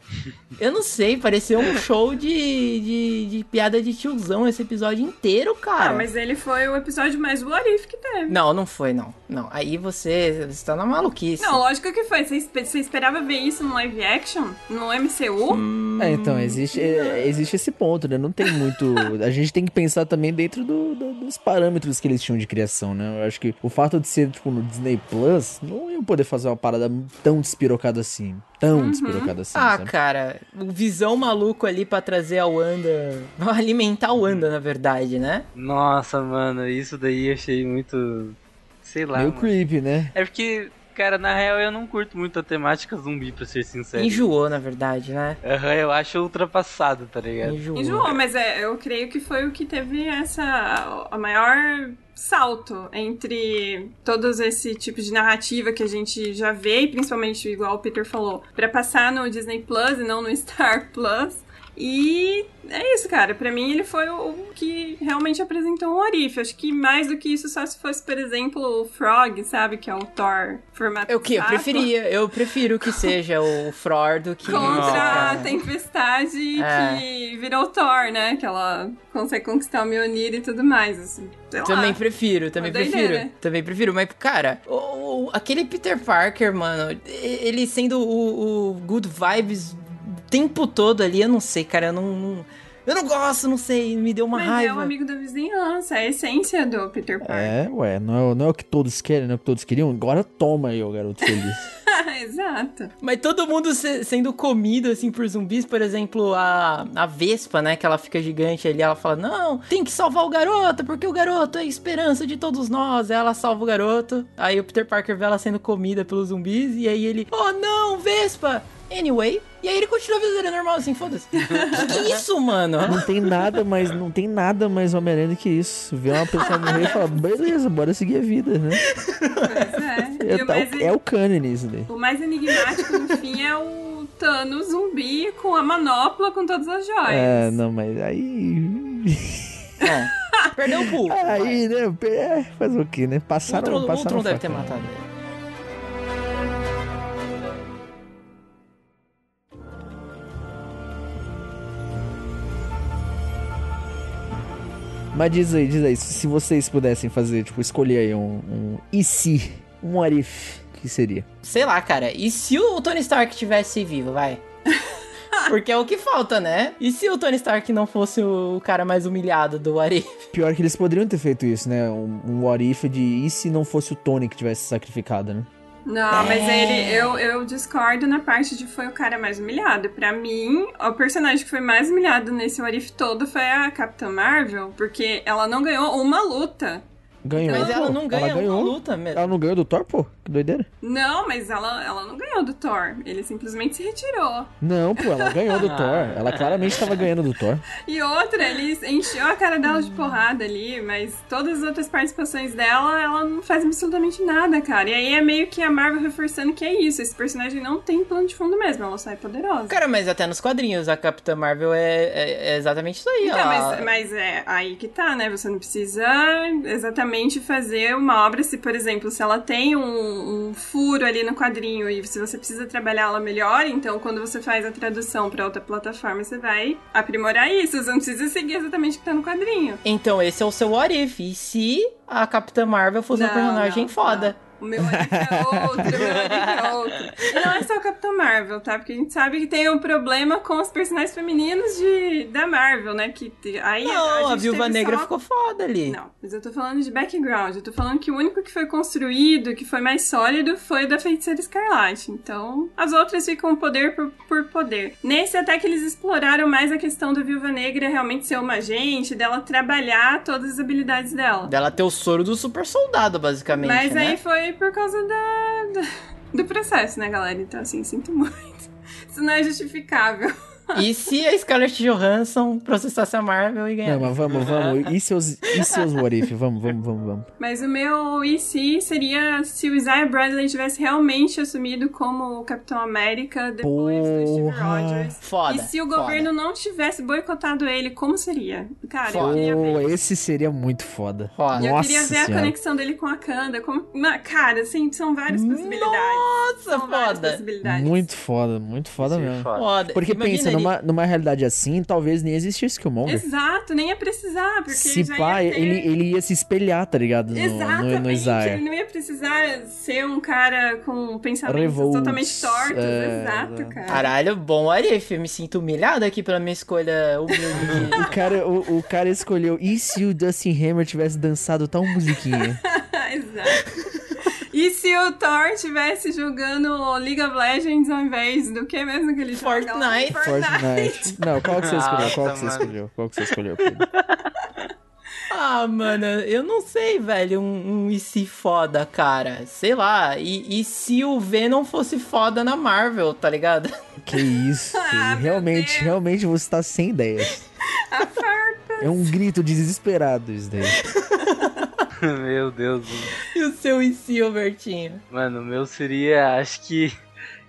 Eu não sei, pareceu um show de, de, de piada de tiozão esse episódio inteiro, cara. Ah, mas ele foi o episódio mais what if que teve. Não, não foi, não. Não, aí você, você tá na maluquice. Não, lógico que foi. Você, você esperava ver isso no live action? No MCU? É, então, existe, é, existe esse ponto, né? Não tem muito. A gente tem que pensar também dentro do- do- dos parâmetros que eles tinham de criação, né? Eu acho que o fato de ser, tipo, no Disney Plus, não iam poder fazer uma parada tão despirocada assim. Tão despirocada assim. Ah, sabe? cara, o visão maluco ali pra trazer a Wanda. Alimentar a Wanda, na verdade, né? Nossa, mano, isso daí eu achei muito. Sei lá. Meio mano. creepy, né? É porque, cara, na real eu não curto muito a temática zumbi, pra ser sincero. Enjoou, na verdade, né? Aham, eu acho ultrapassado, tá ligado? Enjoou. Enjoou, mas é, eu creio que foi o que teve essa. a maior salto entre todos esse tipo de narrativa que a gente já vê, e principalmente, igual o Peter falou, pra passar no Disney Plus e não no Star Plus. E é isso, cara. Pra mim, ele foi o que realmente apresentou um Orif. Acho que mais do que isso, só se fosse, por exemplo, o Frog, sabe? Que é o Thor formato É o que? Eu preferia, eu prefiro que seja o Fror do que. Contra a tempestade É. que virou Thor, né? Que ela consegue conquistar o Mjolnir e tudo mais. Assim. Também prefiro, também prefiro. Também prefiro. Mas, cara, o- o- aquele Peter Parker, mano, ele sendo o, o Good Vibes tempo todo ali, eu não sei, cara, eu não. não- eu não gosto, não sei, me deu uma Mas é raiva. o amigo da vizinhança, é a essência do Peter Parker. É, ué, não é, o- não é o que todos querem, não é o que todos queriam. Agora toma aí, ô garoto feliz. Exato. Mas todo mundo se- sendo comido, assim, por zumbis, por exemplo, a, a Vespa, né, que ela fica gigante ali, ela fala, não, tem que salvar o garoto, porque o garoto é a esperança de todos nós. Aí ela salva o garoto, aí o Peter Parker vê ela sendo comida pelos zumbis, e aí ele, oh não, Vespa, anyway. E aí ele continua a vida dele normal, assim, foda-se. que isso, mano? Não tem nada mais, não tem nada mais Homem-Aranha do que isso. Ver uma pessoa morrer e falar, beleza, bora seguir a vida, né? Pois é. É, o tá- mais, é o cânone isso daí. o mais enigmático no fim é o Thanos zumbi com a manopla com todas as joias. É, não, mas aí. É. Perdeu o pulo. Aí, né? É, fazer o quê, né? O Passaram, Ultron, o passaram Ultron deve ter facada. matado ele. Mas diz aí, diz aí, se vocês pudessem fazer, tipo, escolher aí um, um e se, um what if, que seria? Sei lá, cara. E se o Tony Stark tivesse vivo, vai? Porque é o que falta, né? E se o Tony Stark não fosse o cara mais humilhado do Arif? Pior que eles poderiam ter feito isso, né? Um, um what if de e se não fosse o Tony que tivesse sacrificado, né? Não, mas É. ele, eu, eu discordo na parte de foi o cara mais humilhado. Pra mim, o personagem que foi mais humilhado nesse Warif todo foi a Capitã Marvel, porque ela não ganhou uma luta. Ganhou. Mas ela pô. não ganha ela ganhou. uma luta mesmo. Ela não ganhou do Thor, pô? Que doideira. Não, mas ela, ela não ganhou do Thor. Ele simplesmente se retirou. Não, pô, ela ganhou do Thor. Ela claramente tava ganhando do Thor. E outra, ele encheu a cara dela de porrada ali, mas todas as outras participações dela, ela não faz absolutamente nada, cara. E aí é meio que a Marvel reforçando que é isso. Esse personagem não tem plano de fundo mesmo, ela sai poderosa. Cara, mas até nos quadrinhos a Capitã Marvel é, é- é exatamente isso aí. Então, ela... mas, mas é aí que tá, né? Você não precisa exatamente fazer uma obra se, por exemplo, se ela tem um, um furo ali no quadrinho e se você precisa trabalhá-la melhor, então quando você faz a tradução pra outra plataforma, você vai aprimorar isso. Você não precisa seguir exatamente o que tá no quadrinho. Então esse é o seu what if. E se a Capitã Marvel fosse uma Não, personagem não, foda? O meu Arif é outro, o meu Arif é outro. E não é só o Capitão Marvel, tá? Porque a gente sabe que tem um problema com os personagens femininos de, da Marvel, né? Que te- aí Não, a, gente Viúva Negra só- ficou foda ali. Não, mas eu tô falando de background. Eu tô falando que o único que foi construído, que foi mais sólido, foi o da Feiticeira Escarlate. Então, as outras ficam poder por, por poder. Nesse, até que eles exploraram mais a questão da Viúva Negra realmente ser uma agente, dela trabalhar todas as habilidades dela. Dela ter o soro do super soldado, basicamente. Mas né? aí foi por causa da, da- do processo, né, galera? Então, assim, sinto muito. Isso não é justificável. E se a Scarlett Johansson processasse a Marvel e Não, ganhasse? mas vamos, vamos. E seus, e seus what if? Vamos, vamos, vamos, vamos. Mas o meu e se seria se o Isaiah Bradley tivesse realmente assumido como o Capitão América depois do Steve Porra. Rogers. Foda, E se o foda. governo não tivesse boicotado ele, como seria? Cara, eu Foda. queria Pô, ver. esse seria muito foda. Foda. Eu queria ver a senhora. conexão dele com a Kanda. Como... Cara, assim, são várias possibilidades. Nossa, são várias foda. possibilidades. Muito foda, muito foda Isso é mesmo. foda. Foda. Porque Imagina pensa, ele- numa, numa realidade assim, talvez nem existisse Killmonger. Exato, nem ia precisar, porque Se já pá, ia ter... ele, ele ia se espelhar, tá ligado? No, no, Exatamente, no Isaiah. ele não ia precisar ser um cara com pensamentos Revolts, totalmente tortos. é, Exato, cara. Caralho, bom Arif. Eu me sinto humilhado aqui pela minha escolha humilde. O cara, o, o cara escolheu. E se o Dustin Hammer tivesse dançado tal musiquinha? Exato. E se o Thor tivesse jogando League of Legends ao invés do que mesmo que ele joga lá? Fortnite. Fortnite. Não, qual que você escolheu? Qual que você escolheu? Qual que você escolheu? Pedro? ah, mano, eu não sei, velho. Um, um e se foda, cara. Sei lá. E, e se o Venom fosse foda na Marvel, tá ligado? Que isso? Ah, realmente, realmente você tá sem ideias. É um grito desesperado isso daí. Meu Deus. E o seu e se, ô Bertinho? Mano, o meu seria, acho que.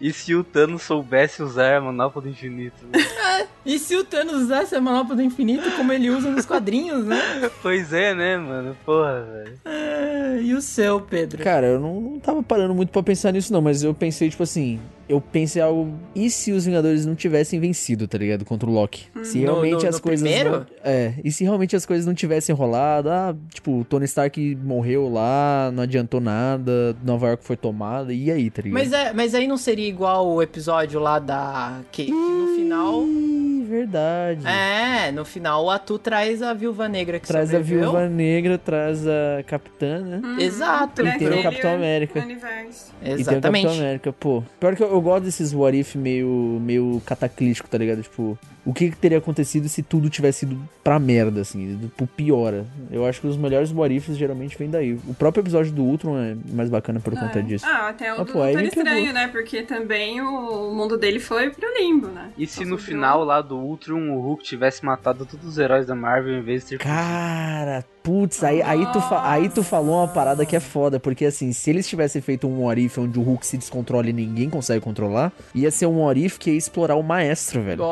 E se o Thanos soubesse usar a manopla do infinito? né? E se o Thanos usasse a manopla do infinito como ele usa nos quadrinhos, né? pois é, né, mano? Porra, velho. Ah, e o seu, Pedro? Cara, eu não, não tava parando muito pra pensar nisso, não, mas eu pensei, tipo assim. Eu pensei algo. E se os Vingadores não tivessem vencido, tá ligado? Contra o Loki? Se No- realmente no- as no coisas. primeiro? Não, é. E se realmente as coisas não tivessem rolado, ah, tipo, o Tony Stark morreu lá, não adiantou nada, Nova York foi tomada, e aí, tá ligado? Mas, é, mas aí não seria igual o episódio lá da. Que, que no final. Ih, verdade. É, no final o Atu traz a Viúva Negra que Traz a sobreviveu. Viúva Negra, traz a Capitã, né? Exato. Pra E tem o Capitão América. Universo. E tem o Exatamente. Capitão América, pô. Pior que eu, eu gosto desses what if meio, meio cataclístico, tá ligado? Tipo, o que, que teria acontecido se tudo tivesse ido pra merda, assim, pro piora. Eu acho que os melhores ifs geralmente vêm daí. O próprio episódio do Ultron é mais bacana por conta É. disso. Ah, até o Ah, do pô, Doutor. Estranho, né? Porque também o mundo dele foi pro limbo, né? E se no final lá do Ultron o Hulk tivesse matado todos os heróis da Marvel em vez de ter. Cara, putz, aí, aí, tu fa- aí tu falou uma parada que é foda, porque assim, se eles tivessem feito um what if onde o Hulk se descontrola e ninguém consegue controlar, ia ser um what if que ia explorar o maestro, velho.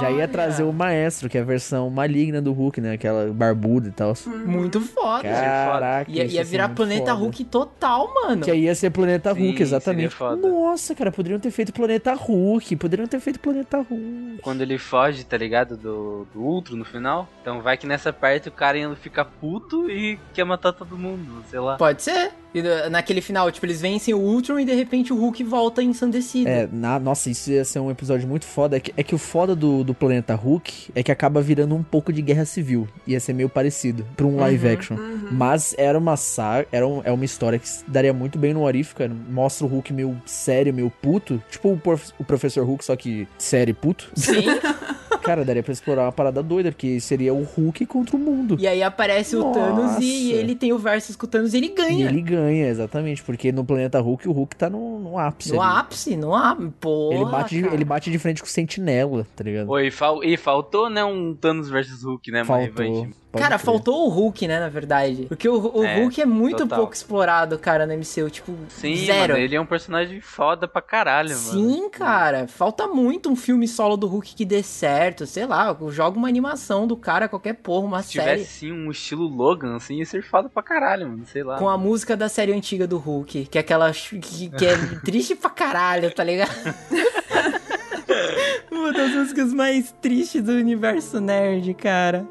Já ia trazer o maestro, que é a versão maligna do Hulk, né? Aquela barbuda e tal. Muito foda. Caraca, Ia, isso ia ia virar planeta foda. Hulk total, mano. Que aí ia ser Planeta Sim, Hulk, exatamente. Nossa, cara, poderiam ter feito Planeta Hulk. Poderiam ter feito Planeta Hulk. Quando ele foge, tá ligado? Do, do Ultron no final. Então vai que nessa parte o cara ainda fica puto e quer matar todo mundo, sei lá. Pode ser. E na- naquele final, tipo, eles vencem o Ultron e de repente o Hulk volta ensandecido. É, na- nossa, isso ia ser um episódio muito foda. É que, é que o foda do, do Planeta Hulk é que acaba virando um pouco de guerra civil. Ia ser meio parecido pra um live action. Mas era uma saga, era um- é uma história que daria muito bem no Arif, cara. Mostra o Hulk meio sério, meio puto. Tipo o, prof- o Professor Hulk, só que sério e puto. Sim. Cara, daria pra explorar uma parada doida, porque seria o Hulk contra o mundo. e aí aparece o Thanos e, e Nossa. ele tem o versus com o Thanos e ele E ganha. ele ganha, exatamente, porque no planeta Hulk o Hulk tá no, no ápice. No ali. ápice, no ápice. Porra, Ele bate, de, ele bate de frente com o Sentinela, tá ligado? Oi, fal e faltou, né, um Thanos versus Hulk, né, Faltou. revanche. Pode Cara, crer. faltou o Hulk, né, na verdade. Porque o, o É, Hulk é muito total. pouco explorado, cara, no MCU. Tipo, Sim, zero. mano, ele é um personagem foda pra caralho, mano. Sim, cara. Falta muito um filme solo do Hulk que dê certo. Sei lá, joga uma animação do cara, qualquer porra, uma Se série. tivesse, sim, um estilo Logan, assim, ia ser foda pra caralho, mano, sei lá. Com a música da série antiga do Hulk, que é aquela que, que é triste pra caralho, tá ligado? Uma das músicas mais tristes do universo nerd, cara.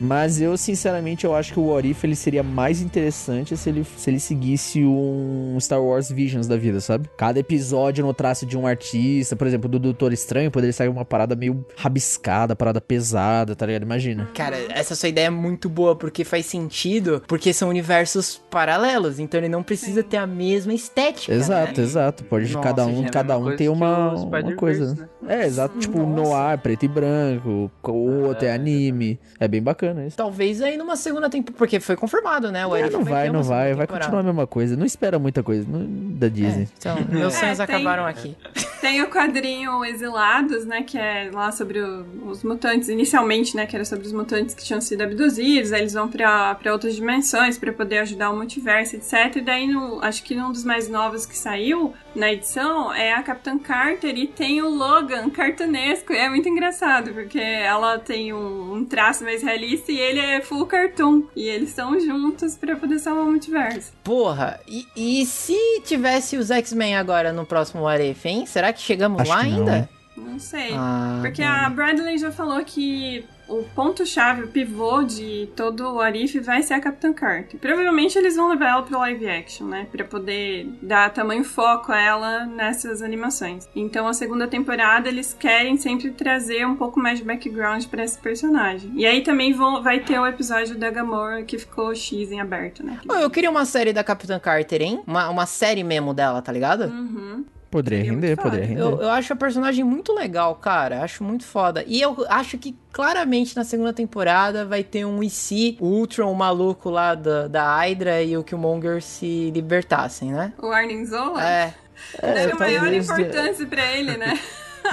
Mas eu, sinceramente, eu acho que o What If, ele seria mais interessante se ele, se ele seguisse um Star Wars Visions da vida, sabe? Cada episódio no traço de um artista, por exemplo, do Doutor Estranho, poderia sair uma parada meio rabiscada, parada pesada, tá ligado? Imagina. Cara, essa sua ideia é muito boa porque faz sentido, porque são universos paralelos, então ele não precisa ter a mesma estética. Exato, né? exato. Pode Nossa, cada É um, a cada um tem uma, uma coisa. né? É, exato. Tipo, Nossa. noir, preto e branco, o outro é anime. É bem bacana isso. Talvez aí numa segunda temporada, porque foi confirmado, né? O É, Eric não vai, não vai. Vai temporada. continuar a mesma coisa. Não espera muita coisa não- da É, Disney. então, meus É, sonhos tem- acabaram aqui. Tem o quadrinho Exilados, né? Que é lá sobre o- os mutantes, inicialmente, né? Que era sobre os mutantes que tinham sido abduzidos, aí eles vão pra, pra outras dimensões pra poder ajudar o multiverso, etc. E daí, no, acho que um dos mais novos que saiu na edição é a Capitã Carter e tem o Logan cartunesco. E é muito engraçado, porque ela tem um, um traço mais realista e ele é full cartoon. E eles estão juntos pra poder salvar o multiverso. Porra, e, e se tivesse os X-Men agora no próximo If, hein? Será que chegamos Acho lá que não, ainda? hein? Não sei. Ah, Porque mano. a Bradley já falou que o ponto-chave, o pivô de todo o Arif vai ser a Capitã Carter. Provavelmente eles vão levar ela pro live action, né? Pra poder dar tamanho foco a ela nessas animações. Então a segunda temporada eles querem sempre trazer um pouco mais de background pra esse personagem. E aí também vão, vai ter o episódio da Gamora que ficou X em aberto, né? Pô, eu queria uma série da Capitã Carter, hein? Uma, uma série mesmo dela, tá ligado? Uhum. Poderia render, poderia render. Eu, eu acho a personagem muito legal, cara. Acho muito foda. E eu acho que claramente na segunda temporada vai ter um e se o Ultron, o maluco lá da, da Hydra e o Killmonger se libertassem, né? O Arnim Zola É. daria maior talvez- importância pra ele, né?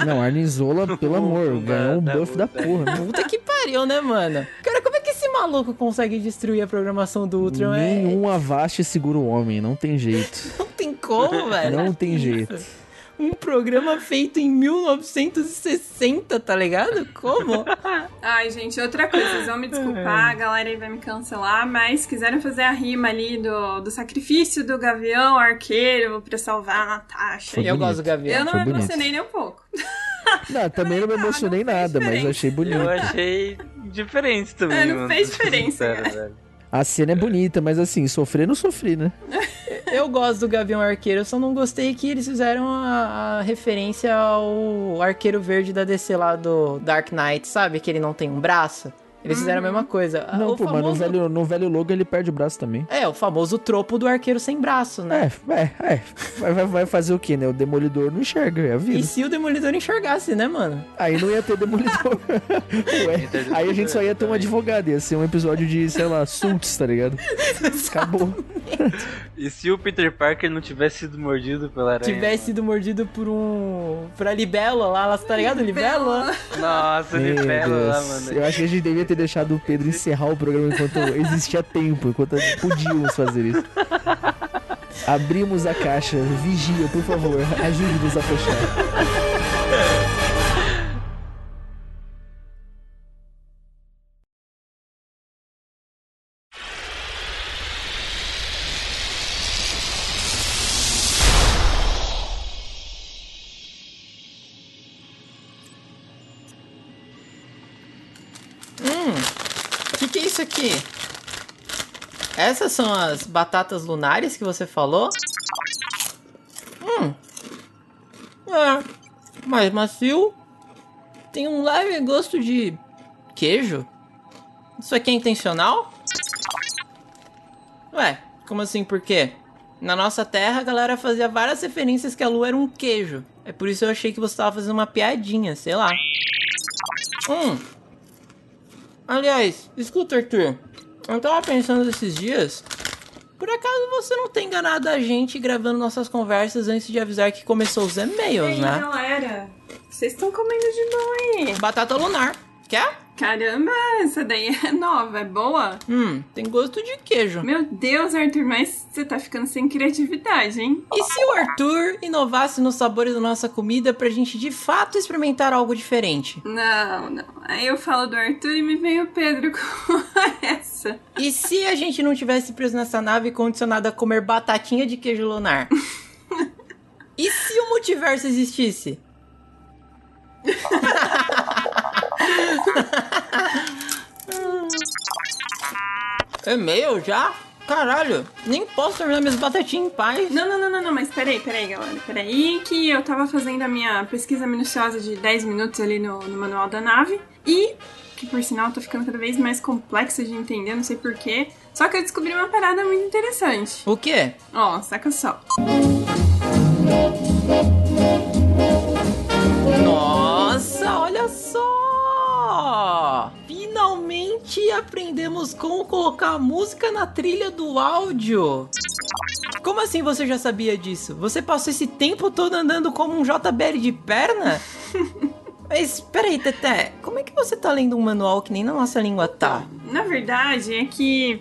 Não, Arnizola, pelo amor, ganhou um dá, buff da porra. né? Puta que pariu, né, mano? Cara, como é que esse maluco consegue destruir a programação do Ultron? É, Nenhum Avast segura o homem, não tem jeito. não tem como, velho. Não tem jeito. Um programa feito em 1960, tá ligado? Como? Ai, gente, outra coisa, vocês vão me desculpar, a galera aí vai me cancelar, mas quiseram fazer a rima ali do, do sacrifício do gavião arqueiro pra salvar a Natasha. Foi eu bonito. gosto do Gavião. Eu não foi me bonito. emocionei nem um pouco. Não, também não me Ah, não emocionei fez nada, mas achei bonito. Eu achei diferentes também. É, não mano, fez diferença, sincero, cara. velho. A cena é bonita, mas assim, sofrer não sofri, né? Eu gosto do Gavião Arqueiro, só não gostei que eles fizeram a, a referência ao Arqueiro Verde da DC lá do Dark Knight, sabe? Que ele não tem um braço. Eles fizeram a mesma coisa. Não, o pô, mas no famoso... velho, no velho logo ele perde o braço também. É, o famoso tropo do arqueiro sem braço, né? É, é, é. Vai, vai- fazer o quê, né? O demolidor não enxerga, é a E vida. se o Demolidor enxergasse, né, mano? Aí não ia ter demolidor. Ué, aí a gente só ia ter um advogado, ia ser um episódio de, sei lá, Sults, tá ligado? Acabou. E se o Peter Parker não tivesse sido mordido pela aranha? Tivesse sido mordido por um. por a libélula lá, tá ligado? Libélula? Nossa, Meu libelo lá, mano. Eu acho que a gente devia ter deixado o Pedro encerrar o programa enquanto existia tempo, enquanto podíamos fazer isso. Abrimos a caixa. Vigia, por favor, ajude-nos a fechar. Essas são as batatas lunares que você falou? Hum. É. Mais macio. Tem um leve gosto de queijo. Isso aqui é intencional? Ué, como assim? Por quê? Na nossa terra, a galera fazia várias referências que a lua era um queijo. É por isso que eu achei que você tava fazendo uma piadinha, sei lá. Hum. Aliás, escuta, Arthur. Eu tava pensando esses dias. Por acaso você não tem enganado a gente gravando nossas conversas antes de avisar que começou os e-mails, aí, né? galera? Vocês estão comendo de aí. Batata lunar. Quer? Caramba, essa daí é nova, é boa? Hum, tem gosto de queijo. Meu Deus, Arthur, mas você tá ficando sem criatividade, hein? E se o Arthur inovasse nos sabores da nossa comida pra gente de fato experimentar algo diferente? Não, não. Aí eu falo do Arthur e me vem o Pedro com essa. E se a gente não tivesse preso nessa nave condicionada a comer batatinha de queijo lunar? E se o multiverso existisse? E-mail já? Caralho, nem posso terminar minhas batatinhas em paz. Não, não, não, não, não, mas peraí, peraí, galera. Peraí, que eu tava fazendo a minha pesquisa minuciosa de 10 minutos ali no, no manual da nave. E, que por sinal tá ficando cada vez mais complexa de entender, não sei porquê. Só que eu descobri uma parada muito interessante. O quê? Ó, saca só. Nossa, olha só! Finalmente aprendemos como colocar música na trilha do áudio. Como assim você já sabia disso? Você passou esse tempo todo andando como um JBL de perna? Mas peraí, Teté, como é que você tá lendo um manual que nem na nossa língua tá? Na verdade, é que.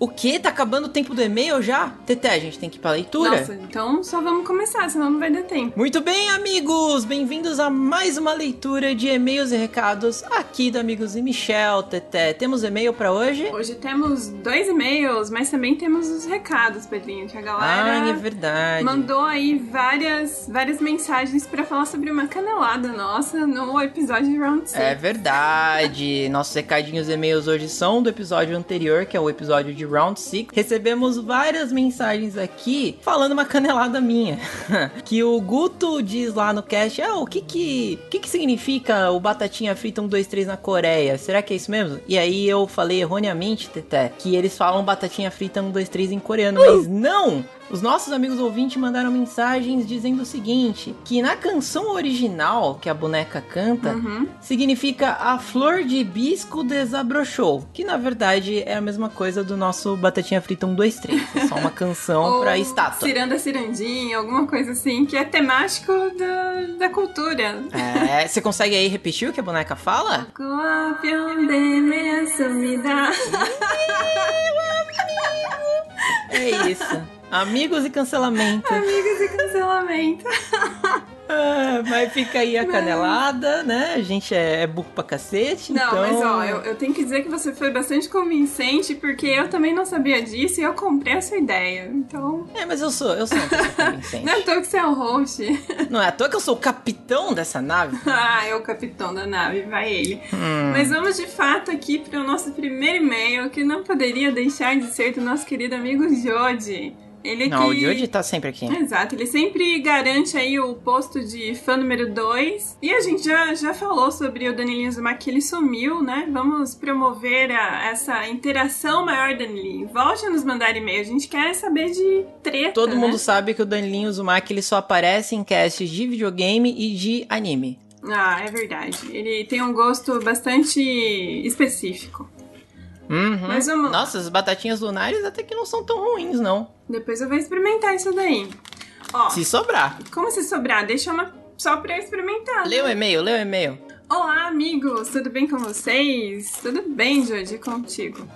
O quê? Tá acabando o tempo do e-mail já? Teté, a gente tem que ir pra leitura. Nossa, então só vamos começar, senão não vai dar tempo. Muito bem, amigos! Bem-vindos a mais uma leitura de e-mails e recados aqui do Amigos e Michel, Teté. Temos e-mail pra hoje? Hoje temos dois e-mails, mas também temos os recados, Pedrinho, que a galera. Ai, é verdade. Mandou aí várias, várias mensagens pra falar sobre uma canelada nossa no episódio de Round 6. É verdade. Nossos recadinhos e e-mails hoje são do episódio anterior, que é o episódio de Round 6. Recebemos várias mensagens aqui falando uma canelada minha. que o Guto diz lá no cast, ah, o que que, que que significa o batatinha frita 1, 2, 3 na Coreia? Será que é isso mesmo? E aí eu falei erroneamente, Teté, que eles falam batatinha frita 1, 2, 3 em coreano, mas não! Os nossos amigos ouvintes mandaram mensagens dizendo o seguinte: que na canção original que a boneca canta, significa a flor de hibisco desabrochou. Que na verdade é a mesma coisa do nosso Batatinha Frita 1, 2, 3. É só uma canção pra estátua. Ciranda Cirandinha, alguma coisa assim, que é temático da, da cultura. É, você consegue aí repetir o que a boneca fala? É isso. Amigos e cancelamento. Amigos e cancelamento. Ah, mas fica aí a canelada, né? A gente é, é burro pra cacete. Não, então... mas ó, eu, eu, tenho que dizer que você foi bastante convincente, porque eu também não sabia disso e eu comprei essa ideia. Então. É, mas eu sou, eu sou convincente. não é à toa que você é o host. Não é à toa que eu sou o capitão dessa nave. ah, é o capitão da nave, vai ele. Hum. Mas vamos de fato aqui para o nosso primeiro e-mail, que não poderia deixar de ser do nosso querido amigo Jodi. Ele Não, que... o Jody tá sempre aqui. Exato, ele sempre garante aí o posto de fã número 2. E a gente já, já falou sobre o Danilinho Zumak que ele sumiu, né? Vamos promover a, essa interação maior, Danilinho. Volte a nos mandar e-mail, a gente quer saber de treta, Todo né? mundo sabe que o Danilinho Zumak ele só aparece em casts de videogame e de anime. Ah, é verdade. Ele tem um gosto bastante específico. Uhum. Mas vamos... Nossa, as batatinhas lunares até que não são tão ruins, não. Depois eu vou experimentar isso daí. Ó, se sobrar. Como se sobrar? Deixa uma só pra eu experimentar. Lê né? o e-mail, lê o e-mail. Olá, amigos! Tudo bem com vocês? Tudo bem, Jordi, contigo?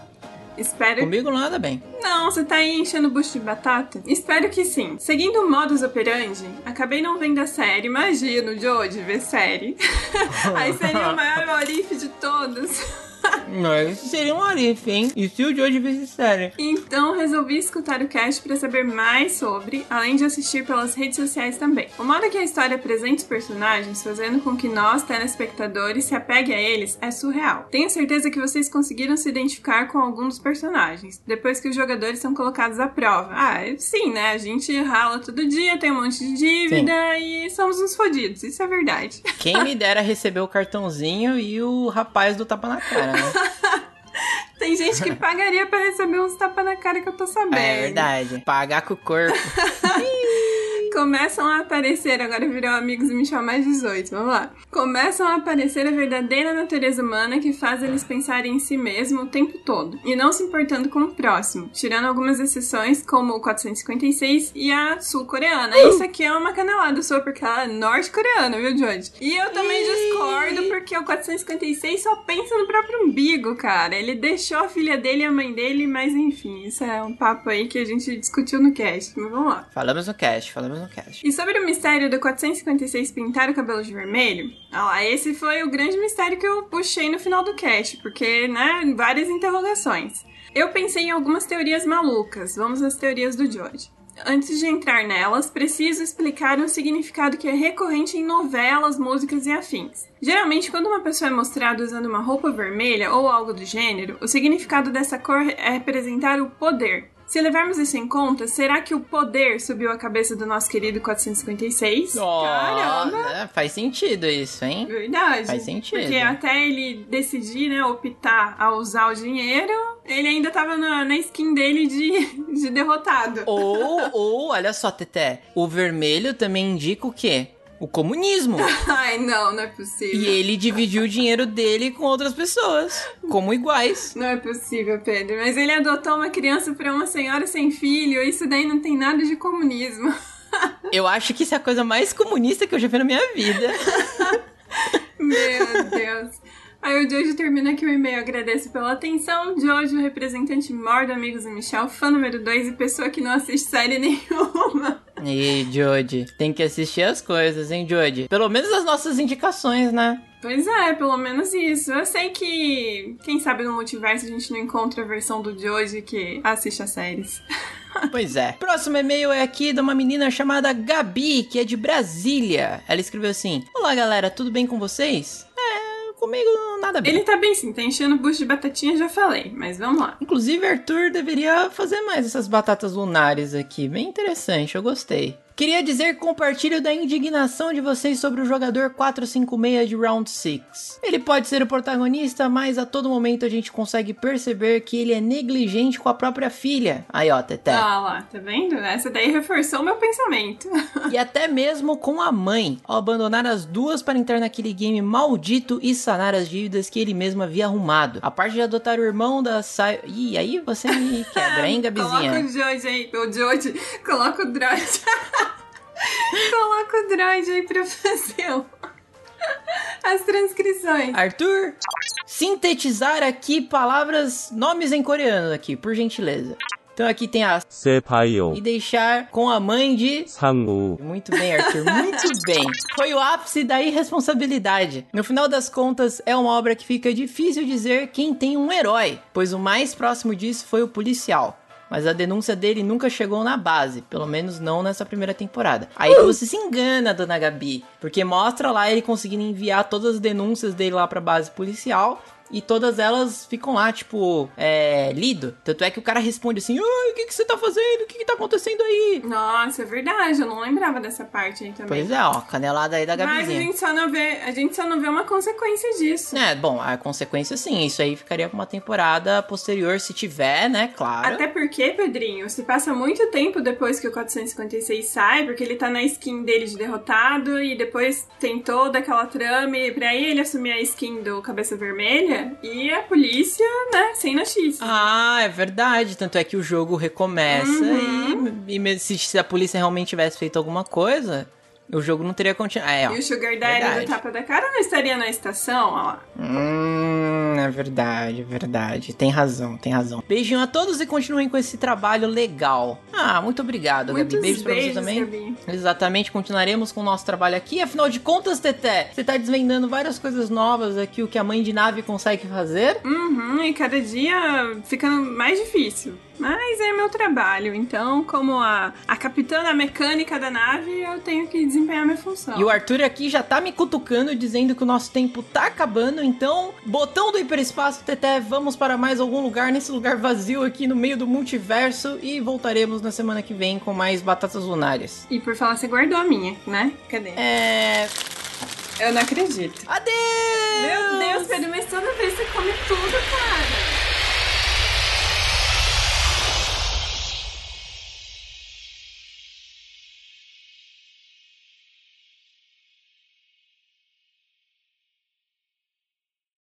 Espero. Comigo nada bem. Não, você tá aí enchendo o bucho de batata? Espero que sim. Seguindo o modus operandi, acabei não vendo a série. Imagino, Jodie, ver série. aí seria o maior orife de todos. Mas seria um arife, hein? E se o Joe visse série? Então resolvi escutar o cast para saber mais sobre, além de assistir pelas redes sociais também. O modo que a história apresenta os personagens, fazendo com que nós, telespectadores, se apegue a eles, é surreal. Tenho certeza que vocês conseguiram se identificar com algum dos personagens, depois que os jogadores são colocados à prova. Ah, sim, né? A gente rala todo dia, tem um monte de dívida sim. e somos uns fodidos, isso é verdade. Quem me dera receber o cartãozinho e o rapaz do tapa na cara. Né? Tem gente que pagaria para receber uns tapas na cara que eu tô sabendo. É verdade. Pagar com o corpo. Começam a aparecer, agora virou amigos e me chamam mais 18, vamos lá. Começam a aparecer a verdadeira natureza humana que faz eles pensarem em si mesmo o tempo todo, e não se importando com o próximo, tirando algumas exceções, como o 456 e a sul-coreana. Uh! Isso aqui é uma canelada sua, porque ela é norte-coreana, viu, George? E eu também discordo, porque o 456 só pensa no próprio umbigo, cara. Ele deixou a filha dele e a mãe dele, mas enfim, isso é um papo aí que a gente discutiu no cast, mas vamos lá. Falamos no cast, falamos no cast. E sobre o mistério do 456 pintar o cabelo de vermelho, ó lá, esse foi o grande mistério que eu puxei no final do cast, porque, né, várias interrogações. Eu pensei em algumas teorias malucas. Vamos às teorias do George. Antes de entrar nelas, preciso explicar um significado que é recorrente em novelas, músicas e afins. Geralmente, quando uma pessoa é mostrada usando uma roupa vermelha ou algo do gênero, o significado dessa cor é representar o poder. Se levarmos isso em conta, será que o poder subiu a cabeça do nosso querido 456? Oh, Caramba! Né? Faz sentido isso, hein? Verdade. Faz sentido. Porque até ele decidir, né, optar a usar o dinheiro, ele ainda tava na, na skin dele de, de derrotado. Ou, ou, olha só, Teté, o vermelho também indica o quê? O comunismo. Ai, não, não é possível. E ele dividiu o dinheiro dele com outras pessoas, como iguais. Não é possível, Pedro. Mas ele adotou uma criança para uma senhora sem filho. Isso daí não tem nada de comunismo. Eu acho que isso é a coisa mais comunista que eu já vi na minha vida. Meu Deus. Aí o Jojo termina aqui o e-mail. Agradeço pela atenção. Jojo, representante maior do Amigos e Michel, fã número 2 e pessoa que não assiste série nenhuma. E Jodie, tem que assistir as coisas, hein, Jodie? Pelo menos as nossas indicações, né? Pois é, pelo menos isso. Eu sei que, quem sabe no multiverso a gente não encontra a versão do Joji que assiste as séries. Pois é. Próximo e-mail é aqui de uma menina chamada Gabi, que é de Brasília. Ela escreveu assim: Olá galera, tudo bem com vocês? Comigo nada bem. Ele tá bem sim, tá enchendo o bucho de batatinha, já falei, mas vamos lá. Inclusive, Arthur deveria fazer mais essas batatas lunares aqui. Bem interessante, eu gostei. Queria dizer que compartilho da indignação de vocês sobre o jogador 456 de Round 6. Ele pode ser o protagonista, mas a todo momento a gente consegue perceber que ele é negligente com a própria filha. Aí, ó, Teté. Ah lá, tá vendo? Essa daí reforçou meu pensamento. e até mesmo com a mãe, ao abandonar as duas para entrar naquele game maldito e sanar as dívidas que ele mesmo havia arrumado. A parte de adotar o irmão da Sai... Ih, aí você me quebra, hein, Gabizinha? coloca o George aí, o George, coloca o Droid. Coloca o droid aí pra fazer as transcrições. Arthur, sintetizar aqui palavras, nomes em coreano aqui, por gentileza. Então aqui tem a Sepaio. E deixar com a mãe de Sangu. Muito bem, Arthur. Muito bem. Foi o ápice da irresponsabilidade. No final das contas, é uma obra que fica difícil dizer quem tem um herói, pois o mais próximo disso foi o policial. Mas a denúncia dele nunca chegou na base, pelo menos não nessa primeira temporada. Aí que você se engana, dona Gabi, porque mostra lá ele conseguindo enviar todas as denúncias dele lá pra base policial e todas elas ficam lá, tipo, é, lido. Tanto é que o cara responde assim: o que, que você tá fazendo? O que, que tá acontecendo aí? Nossa, é verdade, eu não lembrava dessa parte aí também. Pois é, ó, canelada aí da Mas a Gabizinha. gente, só não vê, a gente só não vê uma consequência disso. É, bom, a consequência sim, isso aí ficaria pra uma temporada posterior, se tiver, né, claro. Até porque, Pedrinho, se passa muito tempo depois que o 456 sai, porque ele tá na skin dele de derrotado e depois tem toda aquela trama e pra ele assumir a skin do Cabeça Vermelha e a polícia, né, sem notícias. Ah, é verdade. Tanto é que o jogo recomeça Uhum. e, e se, se a polícia realmente tivesse feito alguma coisa, o jogo não teria continuado. É, ó. E o Sugar Daddy do Tapa da Cara não estaria na estação, ó lá. Hum, é verdade, é verdade. Tem razão, tem razão. Beijinho a todos e continuem com esse trabalho legal. Ah, muito obrigado, Muitos Gabi. Beijos pra você beijos, também. Gabi. Exatamente, continuaremos com o nosso trabalho aqui. Afinal de contas, Teté, você tá desvendando várias coisas novas aqui, o que a mãe de nave consegue fazer. Uhum, e cada dia fica mais difícil. Mas é meu trabalho, então, como a, a capitã a mecânica da nave, eu tenho que desempenhar minha função. E o Arthur aqui já tá me cutucando, dizendo que o nosso tempo tá acabando. Então, botão do hiperespaço, Teté, vamos para mais algum lugar, nesse lugar vazio aqui no meio do multiverso. E voltaremos na semana que vem com mais batatas lunares. E por falar, você guardou a minha, né? Cadê? É. Eu não acredito. Adeus! Meu Deus, Pedro, mas toda vez você come tudo, cara.